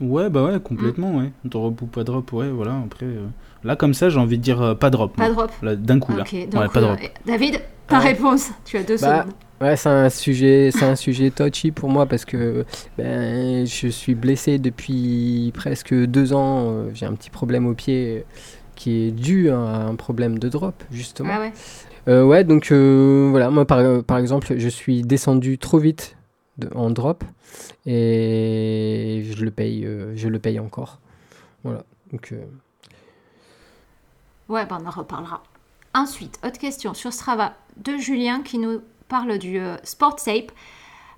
Ouais, bah ouais, complètement, ouais. Drop ou pas drop, ouais, voilà. Après, euh, là, comme ça, j'ai envie de dire euh, pas drop. Pas moi. drop. Là, d'un coup, là. Ok, ouais, donc pas euh, drop. David, ta Ouais. réponse, tu as deux Bah, secondes. Ouais, c'est un sujet, c'est un sujet touchy pour moi parce que ben, je suis blessé depuis presque deux ans. J'ai un petit problème au pied qui est dû à un problème de drop justement. Ah ouais. Euh, ouais, donc euh, voilà, moi par, par exemple, je suis descendu trop vite en drop et je le paye, euh, je le paye encore. Voilà, donc euh, Ouais, bah, on en reparlera. Ensuite, autre question sur Strava de Julien qui nous parle du euh, Sport Sape.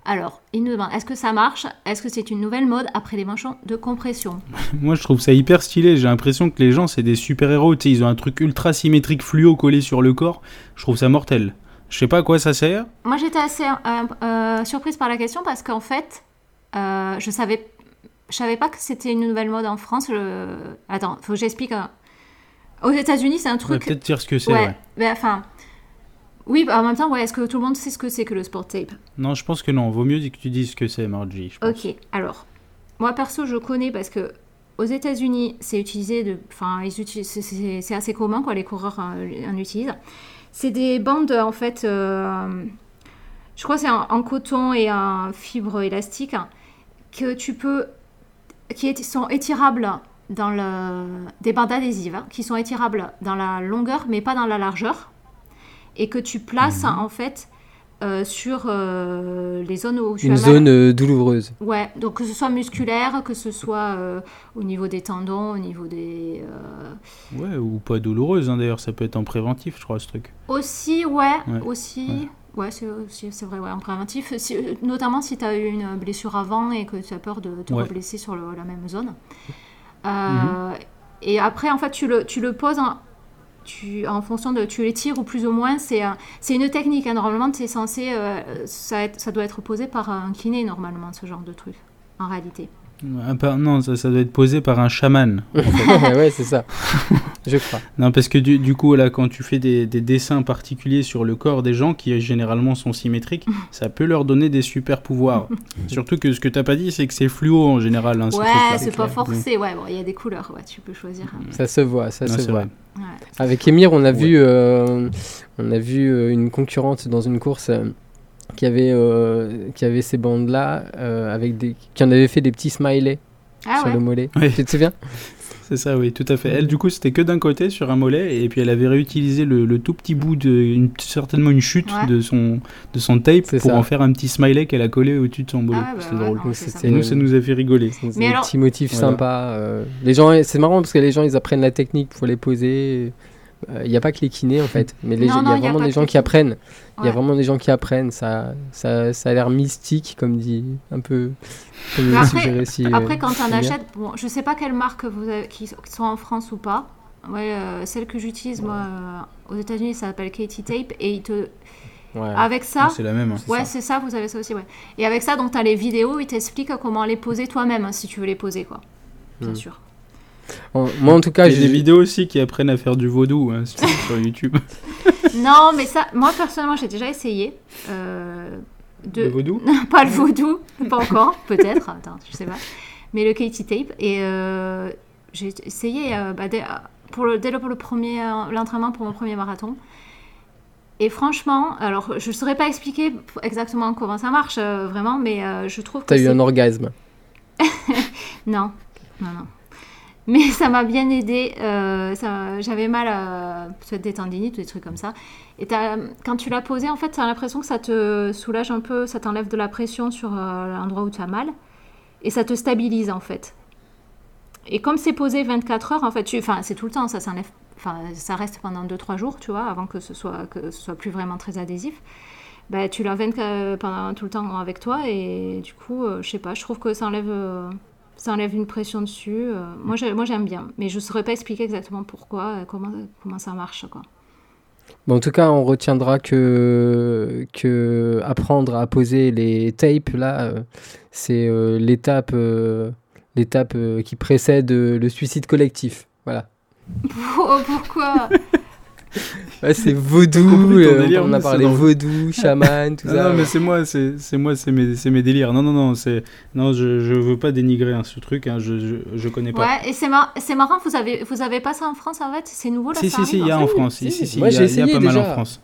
Alors, il nous demande est-ce que ça marche? Est-ce que c'est une nouvelle mode après les manchons de compression? Moi, je trouve ça hyper stylé. J'ai l'impression que les gens, c'est des super-héros. Tu sais, ils ont un truc ultra symétrique fluo collé sur le corps. Je trouve ça mortel. Je sais pas à quoi ça sert. Moi, j'étais assez euh, euh, surprise par la question parce qu'en fait, euh, je savais, je savais pas que c'était une nouvelle mode en France. Je... Attends, faut que j'explique. hein. Aux États-Unis, c'est un truc. peut-être dire ce que c'est. ouais. ouais. Mais enfin, Oui, bah, en même temps, ouais, est-ce que tout le monde sait ce que c'est que le sport tape Non, je pense que non. Vaut mieux que tu dises ce que c'est, Margie. je pense. Ok, alors, moi perso, je connais parce que aux États-Unis, c'est utilisé de. Enfin, c'est- assez commun, quoi, les coureurs euh, en utilisent. C'est des bandes, en fait, euh, je crois que c'est en, en coton et en fibre élastique, hein, que tu peux. qui est- sont étirables dans le. des bandes adhésives, hein, qui sont étirables dans la longueur, mais pas dans la largeur. Et que tu places, en fait, euh, sur euh, les zones où tu Une as mal. zone euh, douloureuse. Ouais, donc que ce soit musculaire, que ce soit euh, au niveau des tendons, au niveau des... euh, Ouais, ou pas douloureuse, hein, d'ailleurs. Ça peut être en préventif, je crois, ce truc. Aussi, ouais, Ouais, aussi... Ouais, c'est vrai, ouais, en préventif. Si- notamment si tu as eu une blessure avant et que tu as peur de te Ouais. reblesser sur le- la même zone. Euh, Et après, en fait, tu le, tu le poses en, tu, en fonction de... Tu les tires ou plus ou moins. C'est un- c'est une technique. hein. Normalement, c'est censé... euh, ça, ça doit être posé par un kiné, normalement, ce genre de truc, en réalité. Non, ça, ça doit être posé par un chaman. ouais, c'est ça. Je crois. Non, parce que du, du coup, là, quand tu fais des, des dessins particuliers sur le corps des gens qui généralement sont symétriques, ça peut leur donner des super pouvoirs. Surtout que ce que t'as pas dit, c'est que c'est fluo en général. hein, Ouais, c'est pas forcé. Ouais, bon, il y a des couleurs. Ouais, tu peux choisir. hein. Ça se voit, ça Non, se voit. vrai. Ouais. Avec Emir, on a vu, euh, on a vu euh, une concurrente dans une course euh, qui avait, euh, qui avait ces bandes-là, euh, avec des, qui en avait fait des petits smileys Ah sur ouais. le mollet. Tu te souviens C'est ça, oui, tout à fait. Elle, du coup, c'était que d'un côté sur un mollet, et puis elle avait réutilisé le, le tout petit bout de, une- certainement une chute Ouais. de son de son tape pour ça. en faire un petit smiley qu'elle a collé au-dessus de son mollet. Ah bah c'était ouais, drôle. non, Et nous, ça nous a fait rigoler. C'est des alors- petits motifs Voilà. sympas. euh, les gens, c'est marrant parce que les gens, ils apprennent la technique pour les poser. Il n'y a pas que les kinés en fait, mais il y a il y a vraiment des gens qui apprennent. Il y a vraiment des gens qui apprennent. Ça, ça, ça a l'air mystique, comme dit un peu. Comme après- si, euh, Après, quand on achète, bon, je sais pas quelles marques vous avez, qui, sont en France ou pas. Ouais, euh, celle que j'utilise moi euh, aux États-Unis, ça s'appelle Katie Tape et ils te, Ouais. avec ça, C'est la même. hein. ouais, c'est ça, vous avez ça aussi, ouais. Et avec ça, donc tu as les vidéos, ils t'expliquent comment les poser toi-même hein, si tu veux les poser, quoi. Bien Hmm. sûr. Moi en tout cas, j'ai des vidéos aussi qui apprennent à faire du vaudou hein, sur YouTube. non, mais ça, moi personnellement, j'ai déjà essayé. euh, de, Le vaudou pas le vaudou, pas encore, peut-être, attends, je sais pas. Mais le Katie Tape. Et euh, j'ai essayé euh, bah, dès, pour le, dès le, pour le premier, l'entraînement pour mon premier marathon. Et franchement, alors je ne saurais pas expliquer exactement comment ça marche, euh, vraiment, mais euh, je trouve que. T'as eu un orgasme. Non, non, non. Mais ça m'a bien aidé. euh, J'avais mal, à peut-être des tendinites ou des trucs comme ça. Et quand tu l'as posé, en fait, tu as l'impression que ça te soulage un peu, ça t'enlève de la pression sur euh, l'endroit où tu as mal. Et ça te stabilise, en fait. Et comme c'est posé 24 heures, en fait, c'est tout le temps, ça s'enlève. Enfin, ça reste pendant 2-3 jours, tu vois, avant que ce soit, que ce soit plus vraiment très adhésif. Bah, tu l'as 24 pendant tout le temps avec toi et du coup, euh, je sais pas, je trouve que ça enlève, euh, ça enlève une pression dessus. euh. moi, j'ai- moi, j'aime bien, mais je saurais pas expliquer exactement pourquoi, euh, comment, comment ça marche, quoi. Bon, en tout cas, on retiendra que, que apprendre à poser les tapes, là, euh, c'est euh, l'étape euh, l'étape euh, qui précède le suicide collectif. Voilà. Pourquoi? Ouais, c'est vaudou, euh, délire, on a parlé vaudou, chaman, tout Ah ça. non, mais c'est moi, c'est c'est moi, c'est mes, c'est mes délires. Non, non, non, c'est non, je, je veux pas dénigrer hein, ce truc. hein, je, je, je connais pas. Ouais, et c'est mar- c'est marrant, vous avez, vous avez pas ça en France, en fait? C'est nouveau, là, si, ça si, si, il y a en France. Si, Si, si, il y a, pas mal en déjà. France.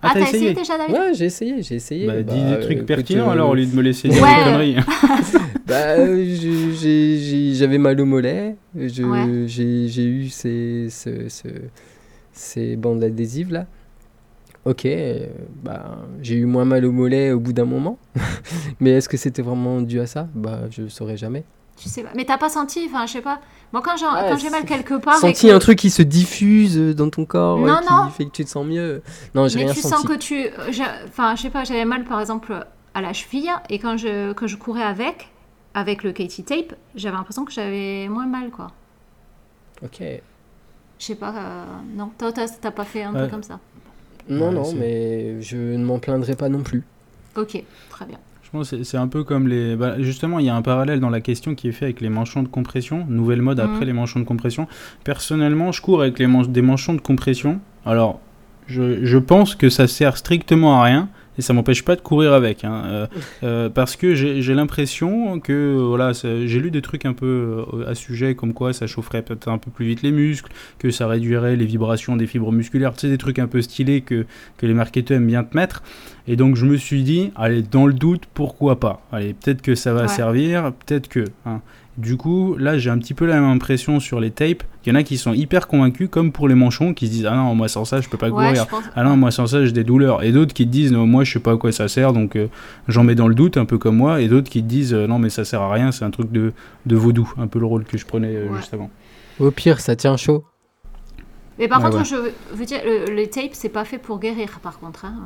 Ah, t'as essayé déjà, David? Ouais, j'ai essayé, j'ai essayé. Bah, dis Bah, des trucs pertinents euh, alors au lieu de me laisser dire des conneries. Bah, euh, j'ai- j'ai- j'ai- j'avais mal au mollet. J'ai j'ai eu ces, ce- ce- ces bandes adhésives là. Ok, euh, bah, j'ai eu moins mal au mollet au bout d'un moment. Mais est-ce que c'était vraiment dû à ça? Bah, je ne saurais jamais. Je sais pas. Mais t'as pas senti, enfin, je sais pas. Bon, quand j'ai Ouais, mal quelque part. et Senti que- un truc qui se diffuse dans ton corps, Non, ouais, qui non. fait que tu te sens mieux. Non, j'ai Mais rien tu senti. sens que tu. j'ai- Enfin, je sais pas, j'avais mal par exemple à la cheville et quand je, quand je courais avec, avec le Katie Tape, j'avais l'impression que j'avais moins mal quoi. Ok. Je sais pas, euh, non, toi t'as t'as pas fait un Ouais. truc comme ça. Non, Ouais, non, c'est- mais je ne m'en plaindrai pas non plus. Ok, très bien. Je pense que c'est- c'est un peu comme les. bah, justement, il y a un parallèle dans la question qui est fait avec les manchons de compression, nouvelle mode après Mhm. les manchons de compression. Personnellement, je cours avec les des manchons de compression. Alors, Je, je pense que ça sert strictement à rien. Et ça m'empêche pas de courir avec, hein, euh, euh, parce que j'ai l'impression que voilà, j'ai lu des trucs un peu euh, à sujet, comme quoi ça chaufferait peut-être un peu plus vite les muscles, que ça réduirait les vibrations des fibres musculaires, tu sais des trucs un peu stylés que que les marketeurs aiment bien te mettre. Et donc je me suis dit, allez, dans le doute, pourquoi pas? Allez, peut-être que ça va Ouais. servir, peut-être que. hein. Du coup, là, j'ai un petit peu la même impression sur les tapes. Il y en a qui sont hyper convaincus, comme pour les manchons, qui se disent Ah non, moi sans ça, je peux pas Ouais, courir. pense. Ah non, moi sans ça, j'ai des douleurs. Et d'autres qui te disent Non, moi je sais pas à quoi ça sert, donc euh, j'en mets dans le doute, un peu comme moi. Et d'autres qui te disent euh, Non, mais ça sert à rien, c'est un truc de, de vaudou, un peu le rôle que je prenais euh, Ouais. juste avant. Au pire, ça tient chaud. Mais par contre, ouais. je veux- veux dire, le- les tapes, c'est pas fait pour guérir, par contre. hein.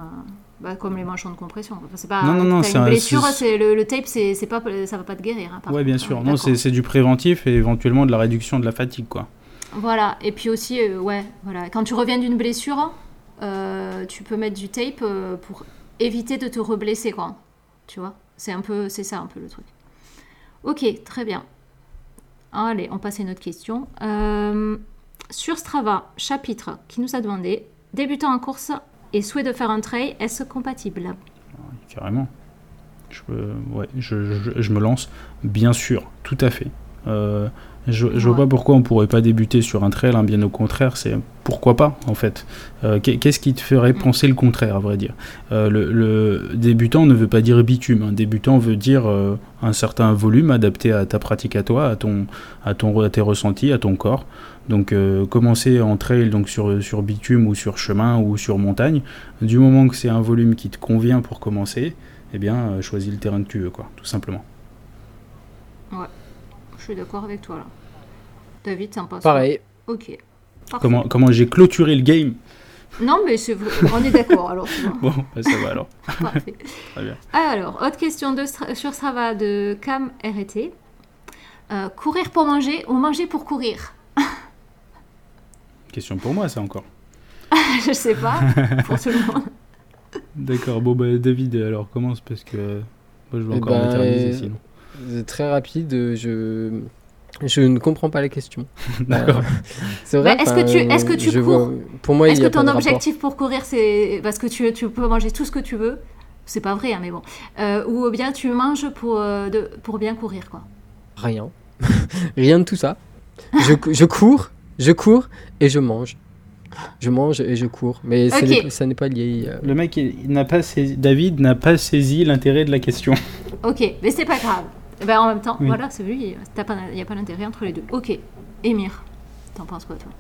Bah, comme les manchons de compression. Enfin, c'est pas, Non, non, non, c'est une blessure, c'est- le, le tape, c'est c'est pas, ça va pas te guérir. hein, Ouais, bien sûr. Non, c'est c'est du préventif et éventuellement de la réduction de la fatigue, quoi. Voilà, et puis aussi, euh, ouais, voilà. Quand tu reviens d'une blessure, euh, tu peux mettre du tape euh, pour éviter de te reblesser, quoi. Tu vois? C'est un peu, c'est ça un peu le truc. Ok, très bien. Allez, on passe à une autre question. Sur Strava, chapitre qui nous a demandé débutant en course et souhait de faire un trail, est-ce compatible? Carrément. Je, ouais, je, je- je me lance, bien sûr, tout à fait. Euh, je, je vois Ouais. pas pourquoi on pourrait pas débuter sur un trail, hein, bien au contraire, c'est pourquoi pas en fait. Euh, qu'est- Qu'est-ce qui te ferait penser le contraire, à vrai dire? Euh, le, le débutant ne veut pas dire bitume, un débutant veut dire euh, un certain volume adapté à ta pratique à toi, à, ton, à, ton, à tes ressentis, à ton corps. Donc euh, commencer en trail donc sur, sur bitume ou sur chemin ou sur montagne, du moment que c'est un volume qui te convient pour commencer, eh bien euh, choisis le terrain que tu veux, quoi, tout simplement. Je suis d'accord avec toi là. David, penses Pareil. Ok. Parfait. Comment, comment j'ai clôturé le game? Non, mais c'est vrai, on est d'accord alors. bon. Bah, ça va alors. Parfait. Très bien. Alors, autre question de sur Strava de Cam RT. Euh, courir pour manger ou manger pour courir? Question pour moi, ça encore. Je sais pas, pour tout le monde. D'accord, bon, bah, David, alors commence parce que euh, moi je vais Eh encore ben, m'éterniser euh, sinon. C'est très rapide. euh, Je je ne comprends pas la question. D'accord. Euh, c'est vrai. Mais est-ce que tu- est-ce que tu cours vois- Pour moi, Est-ce que ton rapport. objectif pour courir, c'est parce que tu, tu peux manger tout ce que tu veux C'est pas vrai, hein, mais bon. Euh, ou bien tu manges pour, euh, de, pour bien courir, quoi. Rien. Rien de tout ça. Je, je cours, je cours et je mange. Je mange et je cours. Mais ça n'est pas lié. euh, Le mec, n'a pas saisi, David n'a pas saisi l'intérêt de la question. Ok, mais c'est pas grave. Eh Ben, en même temps, Oui. voilà, c'est lui, il n'y a pas d'intérêt entre les deux. Ok, Émir, t'en penses quoi, toi?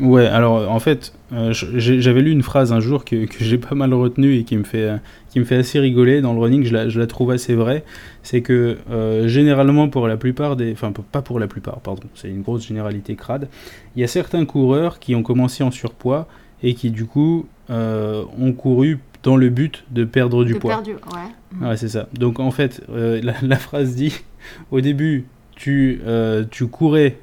Ouais, alors en fait, euh, j'avais lu une phrase un jour que, que j'ai pas mal retenue et qui me fait, euh, qui me fait assez rigoler dans le running, je la, je la trouve assez vraie. C'est que euh, généralement, pour la plupart des. Enfin, pas pour la plupart, pardon, c'est une grosse généralité crade. Il y a certains coureurs qui ont commencé en surpoids et qui, du coup, euh, ont couru dans le but de perdre du De poids. perdu, ouais. Ouais, c'est ça. Donc en fait, la, la phrase dit au début, tu, tu courais.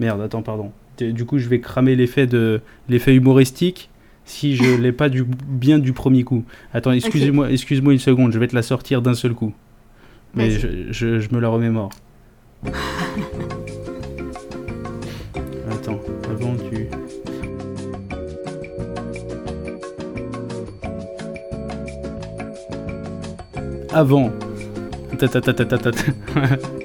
Merde, attends, pardon. Du coup, je vais cramer l'effet de l'effet humoristique si je l'ai pas du, bien du premier coup. Attends, excusez-moi, excuse-moi une seconde, je vais te la sortir d'un seul coup. Mais je, je, je me la remémore. Attends, avant tu. Avant. Ta ta ta ta ta ta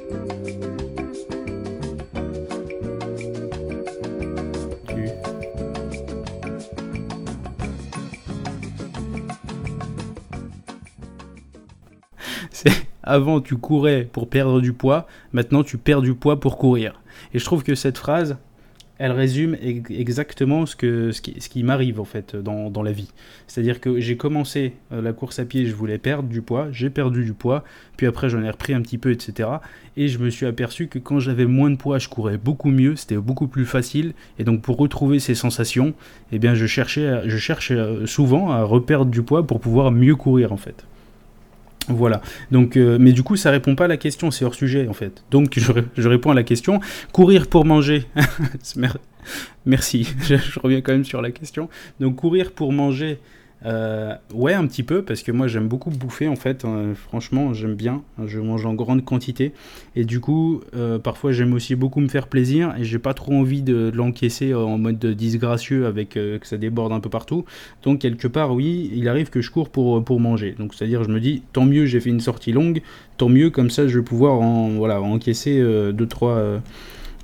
avant tu courais pour perdre du poids, maintenant tu perds du poids pour courir. Et je trouve que cette phrase, elle résume ex- exactement ce, qui, m'arrive en fait dans, la vie. C'est-à-dire que j'ai commencé euh, la course à pied, je voulais perdre du poids, j'ai perdu du poids, puis après j'en ai repris un petit peu, etc. Et je me suis aperçu que quand j'avais moins de poids, je courais beaucoup mieux, c'était beaucoup plus facile. Et donc pour retrouver ces sensations, eh bien je cherchais, je cherche euh, souvent à reperdre du poids pour pouvoir mieux courir en fait. Voilà. Donc, euh, mais du coup, ça répond pas à la question, c'est hors sujet en fait. Donc, je, ré- je réponds à la question. Courir pour manger. Mer- Merci. Je reviens quand même sur la question. Donc, courir pour manger, Euh, ouais, un petit peu, parce que moi j'aime beaucoup bouffer en fait. hein. franchement, j'aime bien. Je mange en grande quantité. Et du coup, euh, parfois j'aime aussi beaucoup me faire plaisir. Et j'ai pas trop envie de, l'encaisser en mode disgracieux avec euh, que ça déborde un peu partout. Donc, quelque part, oui, il arrive que je cours pour, pour manger. Donc, c'est-à-dire, je me dis, tant mieux, j'ai fait une sortie longue. Tant mieux, comme ça, je vais pouvoir en, voilà, encaisser 2-3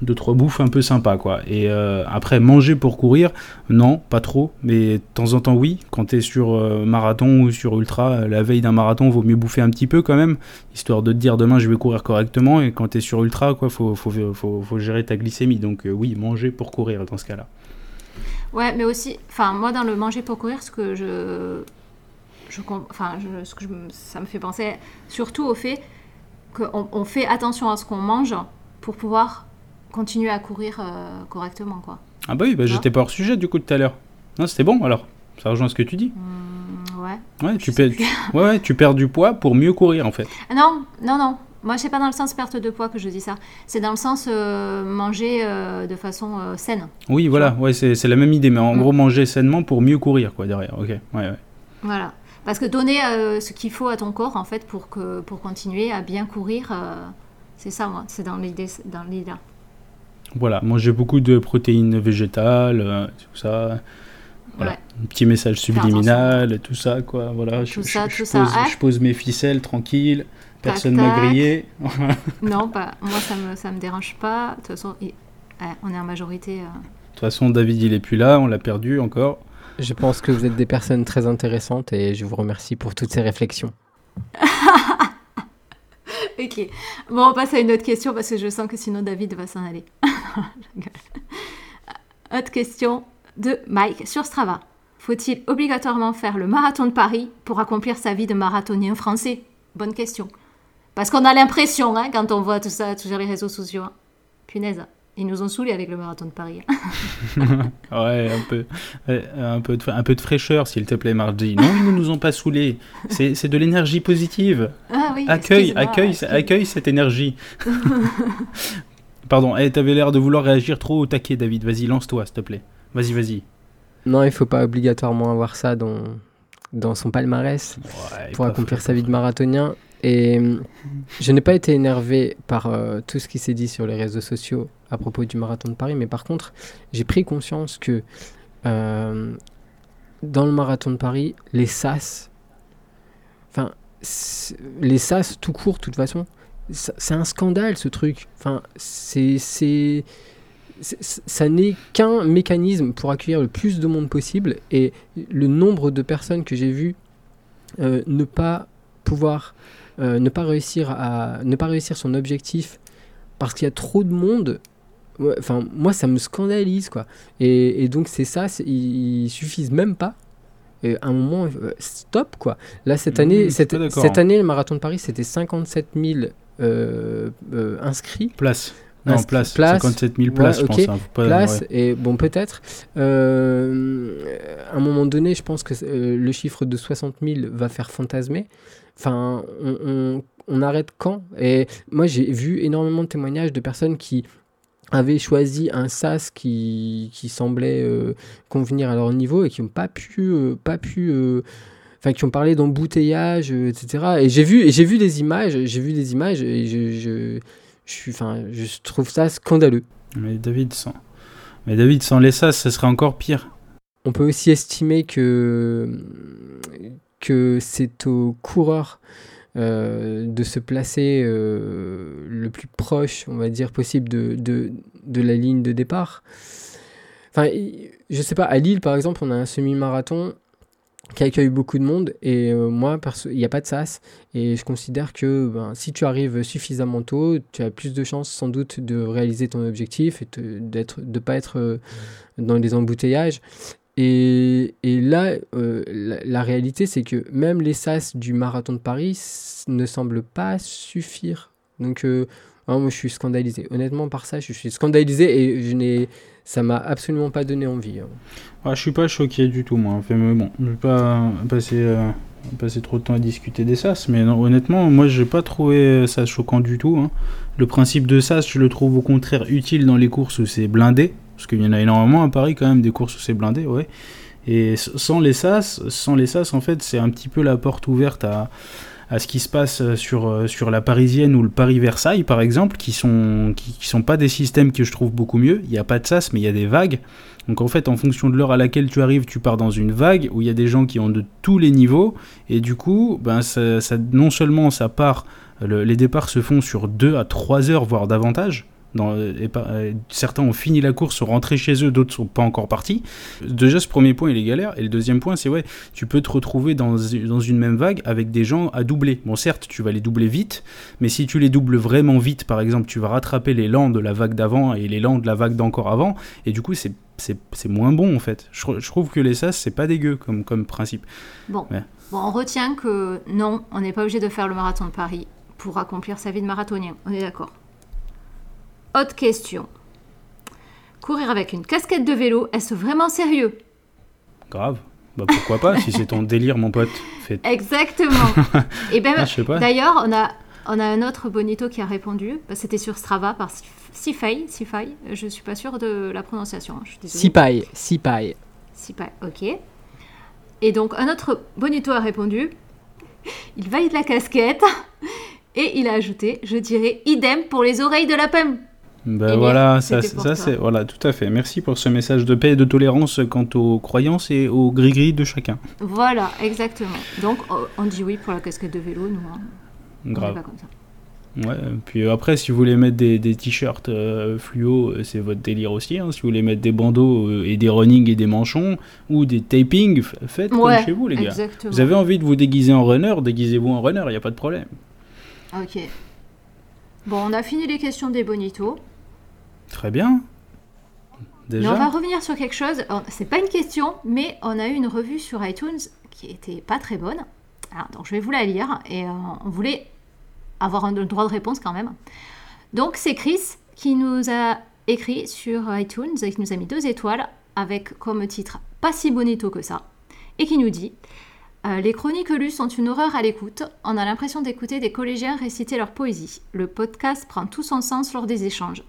deux trois bouffes un peu sympas quoi. Et euh, après manger pour courir non pas trop. Mais de temps en temps oui. Quand t'es sur euh, marathon ou sur ultra euh, la veille d'un marathon vaut mieux bouffer un petit peu quand même. Histoire de te dire demain je vais courir correctement. Et quand t'es sur ultra quoi faut faut, faut, faut gérer ta glycémie. Donc oui manger pour courir dans ce cas là Ouais, mais aussi, enfin, moi, dans le manger pour courir, ce que je. enfin, ce que ça me fait penser surtout au fait qu'on on fait attention à ce qu'on mange pour pouvoir continuer à courir euh, correctement, quoi. ah bah oui bah, j'étais pas hors sujet du coup tout à l'heure non c'était bon alors ça rejoint ce que tu dis Mm, ouais. ouais tu, perds, ouais, ouais, tu perds du poids pour mieux courir en fait Ah Non, non, non. Moi, c'est pas dans le sens perte de poids que je dis ça. C'est dans le sens euh, manger euh, de façon euh, saine. oui voilà ouais c'est la même idée mais en Mm. gros manger sainement pour mieux courir quoi derrière ok ouais ouais Voilà. Parce que donner ce qu'il faut à ton corps, en fait, pour, que, pour continuer à bien courir, c'est ça, moi. C'est dans l'idée. Dans l'idée. Voilà, manger beaucoup de protéines végétales, euh, tout ça. Voilà. Ouais. Un petit message subliminal, tout ça, quoi. Voilà, je, Tout je- ça, je tout ça, pose, je pose mes ficelles tranquille, personne m'a tac. grillé. Non, pas. Moi, ça me, ça me dérange pas. De toute façon, il- ouais, on est en majorité. euh. De toute façon, David, il est plus là, on l'a perdu encore. Je pense que vous êtes des personnes très intéressantes et je vous remercie pour toutes ces réflexions. Ok. Bon, on passe à une autre question parce que je sens que sinon David va s'en aller. Autre question de Mike sur Strava. Faut-il obligatoirement faire le marathon de Paris pour accomplir sa vie de marathonien français? Bonne question. Parce qu'on a l'impression, hein, quand on voit tout ça sur les réseaux sociaux, hein. punaise, ils nous ont saoulés avec le marathon de Paris. hein. Ouais, un peu, ouais, un peu, de, un peu de fraîcheur, s'il te plaît, Mardi. Non, ils ne nous ont pas saoulés. C'est de l'énergie positive. Ah oui, Accueille, accueille, accueille cette énergie. Pardon, eh, t'avais l'air de vouloir réagir trop au taquet, David. Vas-y, lance-toi, s'il te plaît. Vas-y, vas-y. Non, il faut pas obligatoirement avoir ça dans, dans son palmarès Ouais, pour accomplir sa vie de marathonien. Et hum, je n'ai pas été énervé par euh, tout ce qui s'est dit sur les réseaux sociaux à propos du marathon de Paris, mais par contre, j'ai pris conscience que euh, dans le marathon de Paris, les SAS, enfin, les SAS tout court, de toute façon, c'est un scandale ce truc. Enfin, c'est. ça n'est qu'un mécanisme pour accueillir le plus de monde possible et le nombre de personnes que j'ai vues euh, ne pas pouvoir euh, ne pas réussir à ne pas réussir son objectif parce qu'il y a trop de monde enfin moi ça me scandalise quoi et, et donc c'est ça ils, ils suffisent même pas et à un moment euh, stop quoi là cette Mmh, année cette, hein. année le marathon de Paris c'était 57 000 euh, euh, inscrits Place. Non, Inscrit- place. place. 57 000 places, Ouais, je pense. hein, pas- place ouais. et bon peut-être euh, à un moment donné je pense que le chiffre de 60 000 va faire fantasmer enfin on, on- on arrête quand? Et moi j'ai vu énormément de témoignages de personnes qui avaient choisi un sas qui, qui semblait euh, convenir à leur niveau et qui n'ont pas pu euh, pas pu euh, Enfin, qui ont parlé d'embouteillage, etc. Et j'ai vu, et j'ai vu des images, j'ai vu des images, et je, je, je enfin, je trouve ça scandaleux. Mais David, sans... Mais David, sans les sas, ça serait encore pire. On peut aussi estimer que, que c'est aux coureurs euh, de se placer euh, le plus proche, on va dire, possible de, de, de la ligne de départ. Enfin, je sais pas, à Lille, par exemple, on a un semi-marathon qui accueille beaucoup de monde et euh, moi, il n'y a pas de sas et je considère que ben, si tu arrives suffisamment tôt, tu as plus de chances sans doute de réaliser ton objectif et d'être, de pas être euh, dans les embouteillages. Et, là, euh, la, réalité, c'est que même les sas du marathon de Paris ne semblent pas suffire. Donc, euh, ah, moi, je suis scandalisé. Honnêtement, par ça, je suis scandalisé et je n'ai, ça m'a absolument pas donné envie. hein. Ah, je suis pas choqué du tout, moi. Enfin, mais bon, je vais pas passer, euh, trop de temps à discuter des sas, mais honnêtement, moi, j'ai pas trouvé ça choquant du tout. hein. Le principe de sas, je le trouve au contraire utile dans les courses où c'est blindé, parce qu'il y en a énormément à Paris quand même, des courses où c'est blindé, ouais. Et sans les sas, sans les sas, en fait, c'est un petit peu la porte ouverte à, à ce qui se passe sur, euh, sur la Parisienne ou le Paris-Versailles, par exemple, qui sont, qui, sont pas des systèmes que je trouve beaucoup mieux. Il n'y a pas de sas, mais il y a des vagues. Donc en fait, en fonction de l'heure à laquelle tu arrives, tu pars dans une vague où il y a des gens qui ont de tous les niveaux. Et du coup, ben, ça, non seulement ça part, le- les départs se font sur 2 à 3 heures, voire davantage. Dans, et pas- euh, certains ont fini la course, sont rentrés chez eux, d'autres sont pas encore partis. Déjà, ce premier point, il est galère. Et le deuxième point, c'est ouais, tu peux te retrouver dans, dans une même vague avec des gens à doubler. Bon, certes, tu vas les doubler vite, mais si tu les doubles vraiment vite, par exemple, tu vas rattraper les lents de la vague d'avant et les lents de la vague d'encore avant, et du coup, c'est c'est c'est moins bon en fait. Je, je trouve que les sas, c'est pas dégueu comme, comme principe. Bon. Ouais. bon, on retient que non, on n'est pas obligé de faire le marathon de Paris pour accomplir sa vie de marathonien. On est d'accord. Autre question. Courir avec une casquette de vélo, est-ce vraiment sérieux? Grave. Bah pourquoi pas, si c'est ton délire, mon pote. Fais... Exactement. Et ben, Ah, d'ailleurs, on a, on a un autre bonito qui a répondu. Bah, C'était sur Strava par Sif- Sifai. Sifai. Je suis pas sûre de la prononciation. hein, Je suis ok. Et donc, un autre bonito a répondu il valide la casquette. Et il a ajouté je dirais idem pour les oreilles de lapin. Bah Bien, voilà, ça, ça c'est voilà, tout à fait. Merci pour ce message de paix et de tolérance quant aux croyances et aux gris-gris de chacun. Voilà, exactement. Donc, oh, on dit oui pour la casquette de vélo, nous. hein. On Grave. pas comme ça. Ouais, puis après, si vous voulez mettre des, des t-shirts euh, fluo, euh, c'est votre délire aussi. hein. Si vous voulez mettre des bandeaux euh, et des running et des manchons ou des taping, f- faites Ouais, comme chez vous, les gars. Exactement. Vous avez envie de vous déguiser en runner, déguisez-vous en runner, il n'y a pas de problème. Ok. Bon, on a fini les questions des bonitos. Très bien. On va revenir sur quelque chose. C'est pas une question, mais on a eu une revue sur iTunes qui était pas très bonne. Alors, donc je vais vous la lire et euh, on voulait avoir un droit de réponse quand même. Donc c'est Chris qui nous a écrit sur iTunes et qui nous a mis deux étoiles avec comme titre pas si bonito que ça et qui nous dit euh, les chroniques lues sont une horreur à l'écoute. On a l'impression d'écouter des collégiens réciter leur poésie. Le podcast prend tout son sens lors des échanges.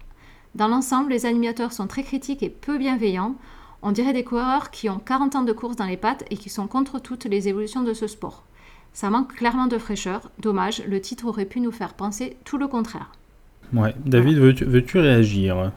Dans l'ensemble, les animateurs sont très critiques et peu bienveillants. On dirait des coureurs qui ont 40 ans de course dans les pattes et qui sont contre toutes les évolutions de ce sport. Ça manque clairement de fraîcheur. Dommage, le titre aurait pu nous faire penser tout le contraire. Ouais. David, veux-tu veux-tu réagir?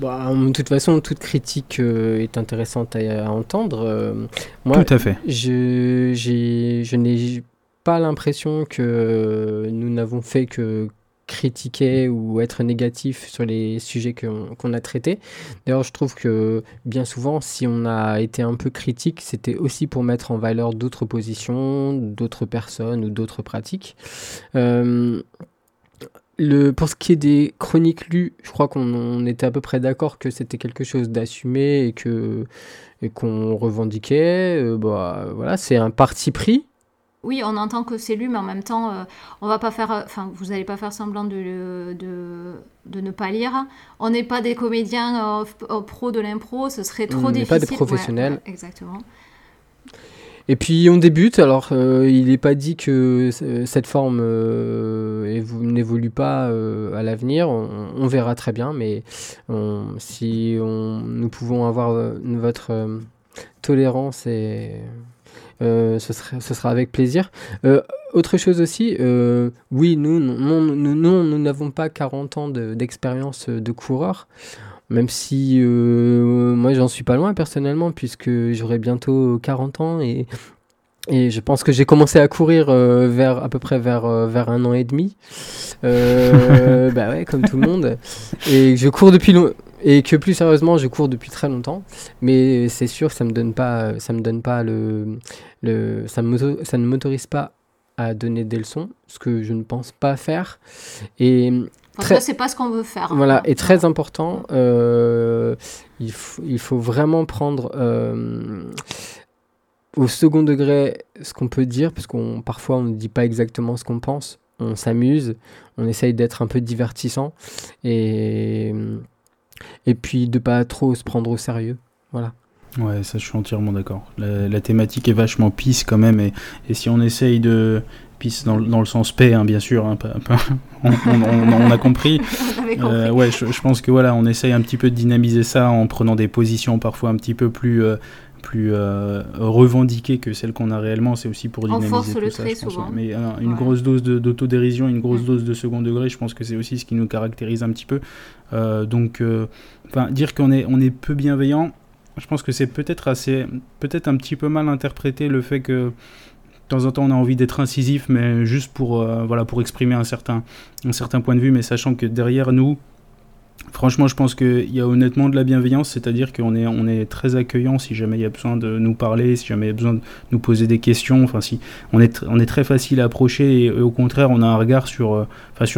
Bah, de toute façon, toute critique euh, est intéressante à, à entendre. Euh, moi, Tout à fait. je, j'ai- je n'ai pas l'impression que nous n'avons fait que critiquer ou être négatif sur les sujets qu'on a traités. D'ailleurs, je trouve que bien souvent, si on a été un peu critique, c'était aussi pour mettre en valeur d'autres positions, d'autres personnes ou d'autres pratiques. Euh, le, pour ce qui est des chroniques lues, je crois qu'on on était à peu près d'accord que c'était quelque chose d'assumé et que et qu'on revendiquait. Euh, bah, voilà, c'est un parti pris. Oui, on entend que c'est lu, mais en même temps, euh, on va pas faire, euh, enfin, vous n'allez pas faire semblant de, de, de ne pas lire. On n'est pas des comédiens euh, pros de l'impro, ce serait trop On n'est difficile. pas des professionnels. ouais, exactement. Et puis on débute, alors euh, il n'est pas dit que cette forme évo- n'évolue pas à l'avenir, on, on verra très bien, mais on- si on, nous pouvons avoir votre tolérance, et, ce, serait- ce sera avec plaisir. Euh, autre chose aussi, euh, oui, nous, nous, n'avons pas 40 ans de- d'expérience de coureur. Même si euh, moi j'en suis pas loin personnellement puisque j'aurai bientôt 40 ans et, et je pense que j'ai commencé à courir euh, vers à peu près vers, euh, vers un an et demi. Euh, bah ouais, comme tout le monde. Et je cours depuis long- et que plus sérieusement je cours depuis très longtemps. Mais c'est sûr que ça me donne pas ça me donne pas le, le ça, me, ça ne m'autorise pas à donner des leçons, ce que je ne pense pas faire. Et Très- c'est pas ce qu'on veut faire. hein. voilà, et très important, euh, il, faut, il faut vraiment prendre euh, au second degré ce qu'on peut dire, parce qu'on parfois on ne dit pas exactement ce qu'on pense, on s'amuse, on essaye d'être un peu divertissant, et, et puis de pas trop se prendre au sérieux. Voilà. Ouais, ça je suis entièrement d'accord. La, la thématique est vachement pisse quand même, et, et si on essaye de pisse dans, le- dans le sens paix, hein, bien sûr, hein, pas- pas- on, on- on- on a compris. Euh, ouais, je, je pense que voilà, on essaye un petit peu de dynamiser ça en prenant des positions parfois un petit peu plus, euh, plus euh, revendiquée que celle qu'on a réellement. C'est aussi pour dynamiser tout le ça, trait souvent. Mais euh, une Ouais. grosse dose d'autodérision, une grosse Mm. dose de second degré, je pense que c'est aussi ce qui nous caractérise un petit peu. Euh, donc, euh, enfin, dire qu'on est, on est peu bienveillant, je pense que c'est peut-être assez, peut-être un petit peu mal interprété le fait que de temps en temps on a envie d'être incisif, mais juste pour, voilà, pour exprimer un certain, un certain point de vue, mais sachant que derrière nous, Franchement, je pense qu'il y a honnêtement de la bienveillance, c'est-à-dire qu'on est, on est très accueillant si jamais il y a besoin de nous parler, si jamais il y a besoin de nous poser des questions. Enfin, si on est, on est très facile à approcher et, et au contraire, on a un regard sur, euh,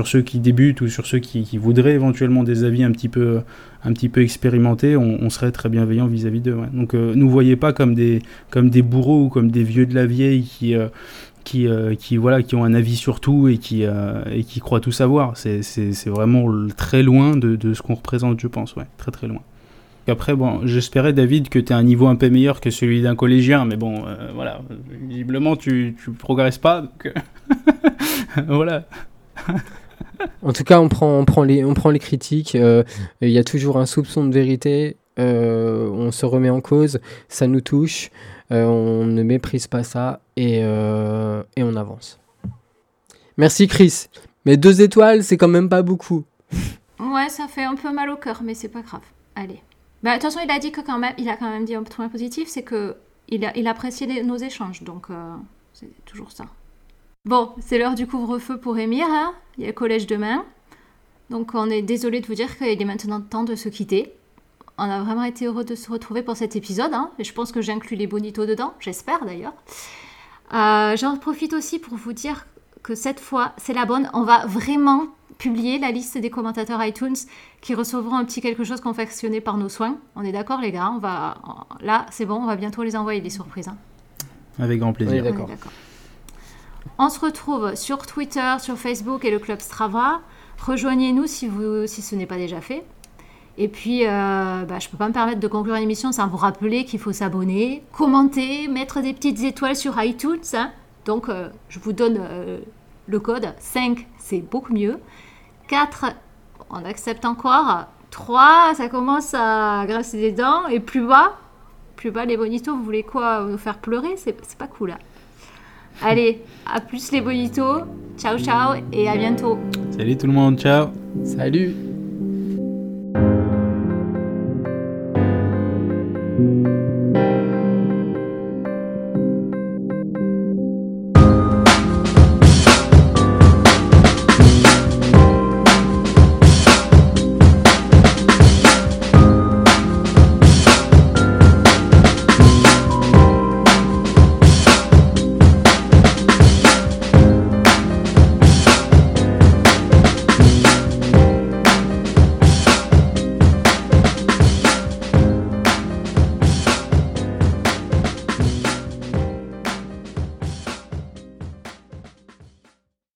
ceux qui débutent ou sur ceux qui, voudraient éventuellement des avis un petit peu, un petit peu expérimentés. On, serait très bienveillant vis-à-vis d'eux. Donc, euh, nous voyez pas comme des, comme des bourreaux ou comme des vieux de la vieille qui euh, qui, euh, qui, voilà, qui ont un avis sur tout et qui, euh, qui croient tout savoir. C'est, vraiment très loin de, de ce qu'on représente, je pense. Ouais, très très loin. Après, bon, j'espérais, David, que tu as un niveau un peu meilleur que celui d'un collégien, mais bon, euh, voilà, visiblement, tu, tu progresses pas. voilà. En tout cas, on prend, on prend, les, on prend les critiques. Il y a toujours un soupçon de vérité. on se remet en cause. Ça nous touche. Euh, on ne méprise pas ça. Et, euh, et on avance. Merci, Chris. Mais deux étoiles, c'est quand même pas beaucoup. Ouais, ça fait un peu mal au cœur, mais c'est pas grave. Allez. Bah, de toute façon, il a dit que quand même, il a quand même dit un point positif, c'est que il a, il appréciait nos échanges, donc euh, c'est toujours ça. Bon, c'est l'heure du couvre-feu pour Émir, hein. il y a le collège demain, donc on est désolé de vous dire qu'il est maintenant temps de se quitter. On a vraiment été heureux de se retrouver pour cet épisode, hein, et je pense que j'inclus les bonitos dedans, j'espère d'ailleurs. Euh, J'en profite aussi pour vous dire que cette fois, c'est la bonne. On va vraiment publier la liste des commentateurs iTunes qui recevront un petit quelque chose confectionné par nos soins. On est d'accord, les gars On va là, c'est bon. On va bientôt les envoyer les surprises. hein. Avec grand plaisir. Oui, D'accord. On se retrouve sur Twitter, sur Facebook et le club Strava. Rejoignez-nous si, vous, si ce n'est pas déjà fait. Et puis, euh, bah, je ne peux pas me permettre de conclure l'émission sans vous rappeler qu'il faut s'abonner, commenter, mettre des petites étoiles sur iTunes. hein. Donc, euh, je vous donne euh, le code. 5, c'est beaucoup mieux. 4, on accepte encore. 3, ça commence à grincer des dents. Et plus bas, plus bas, les bonitos, vous voulez quoi Vous faire pleurer? C'est c'est pas cool. hein. Allez, à plus les bonitos. Ciao, ciao et à bientôt. Salut tout le monde, ciao Salut thank you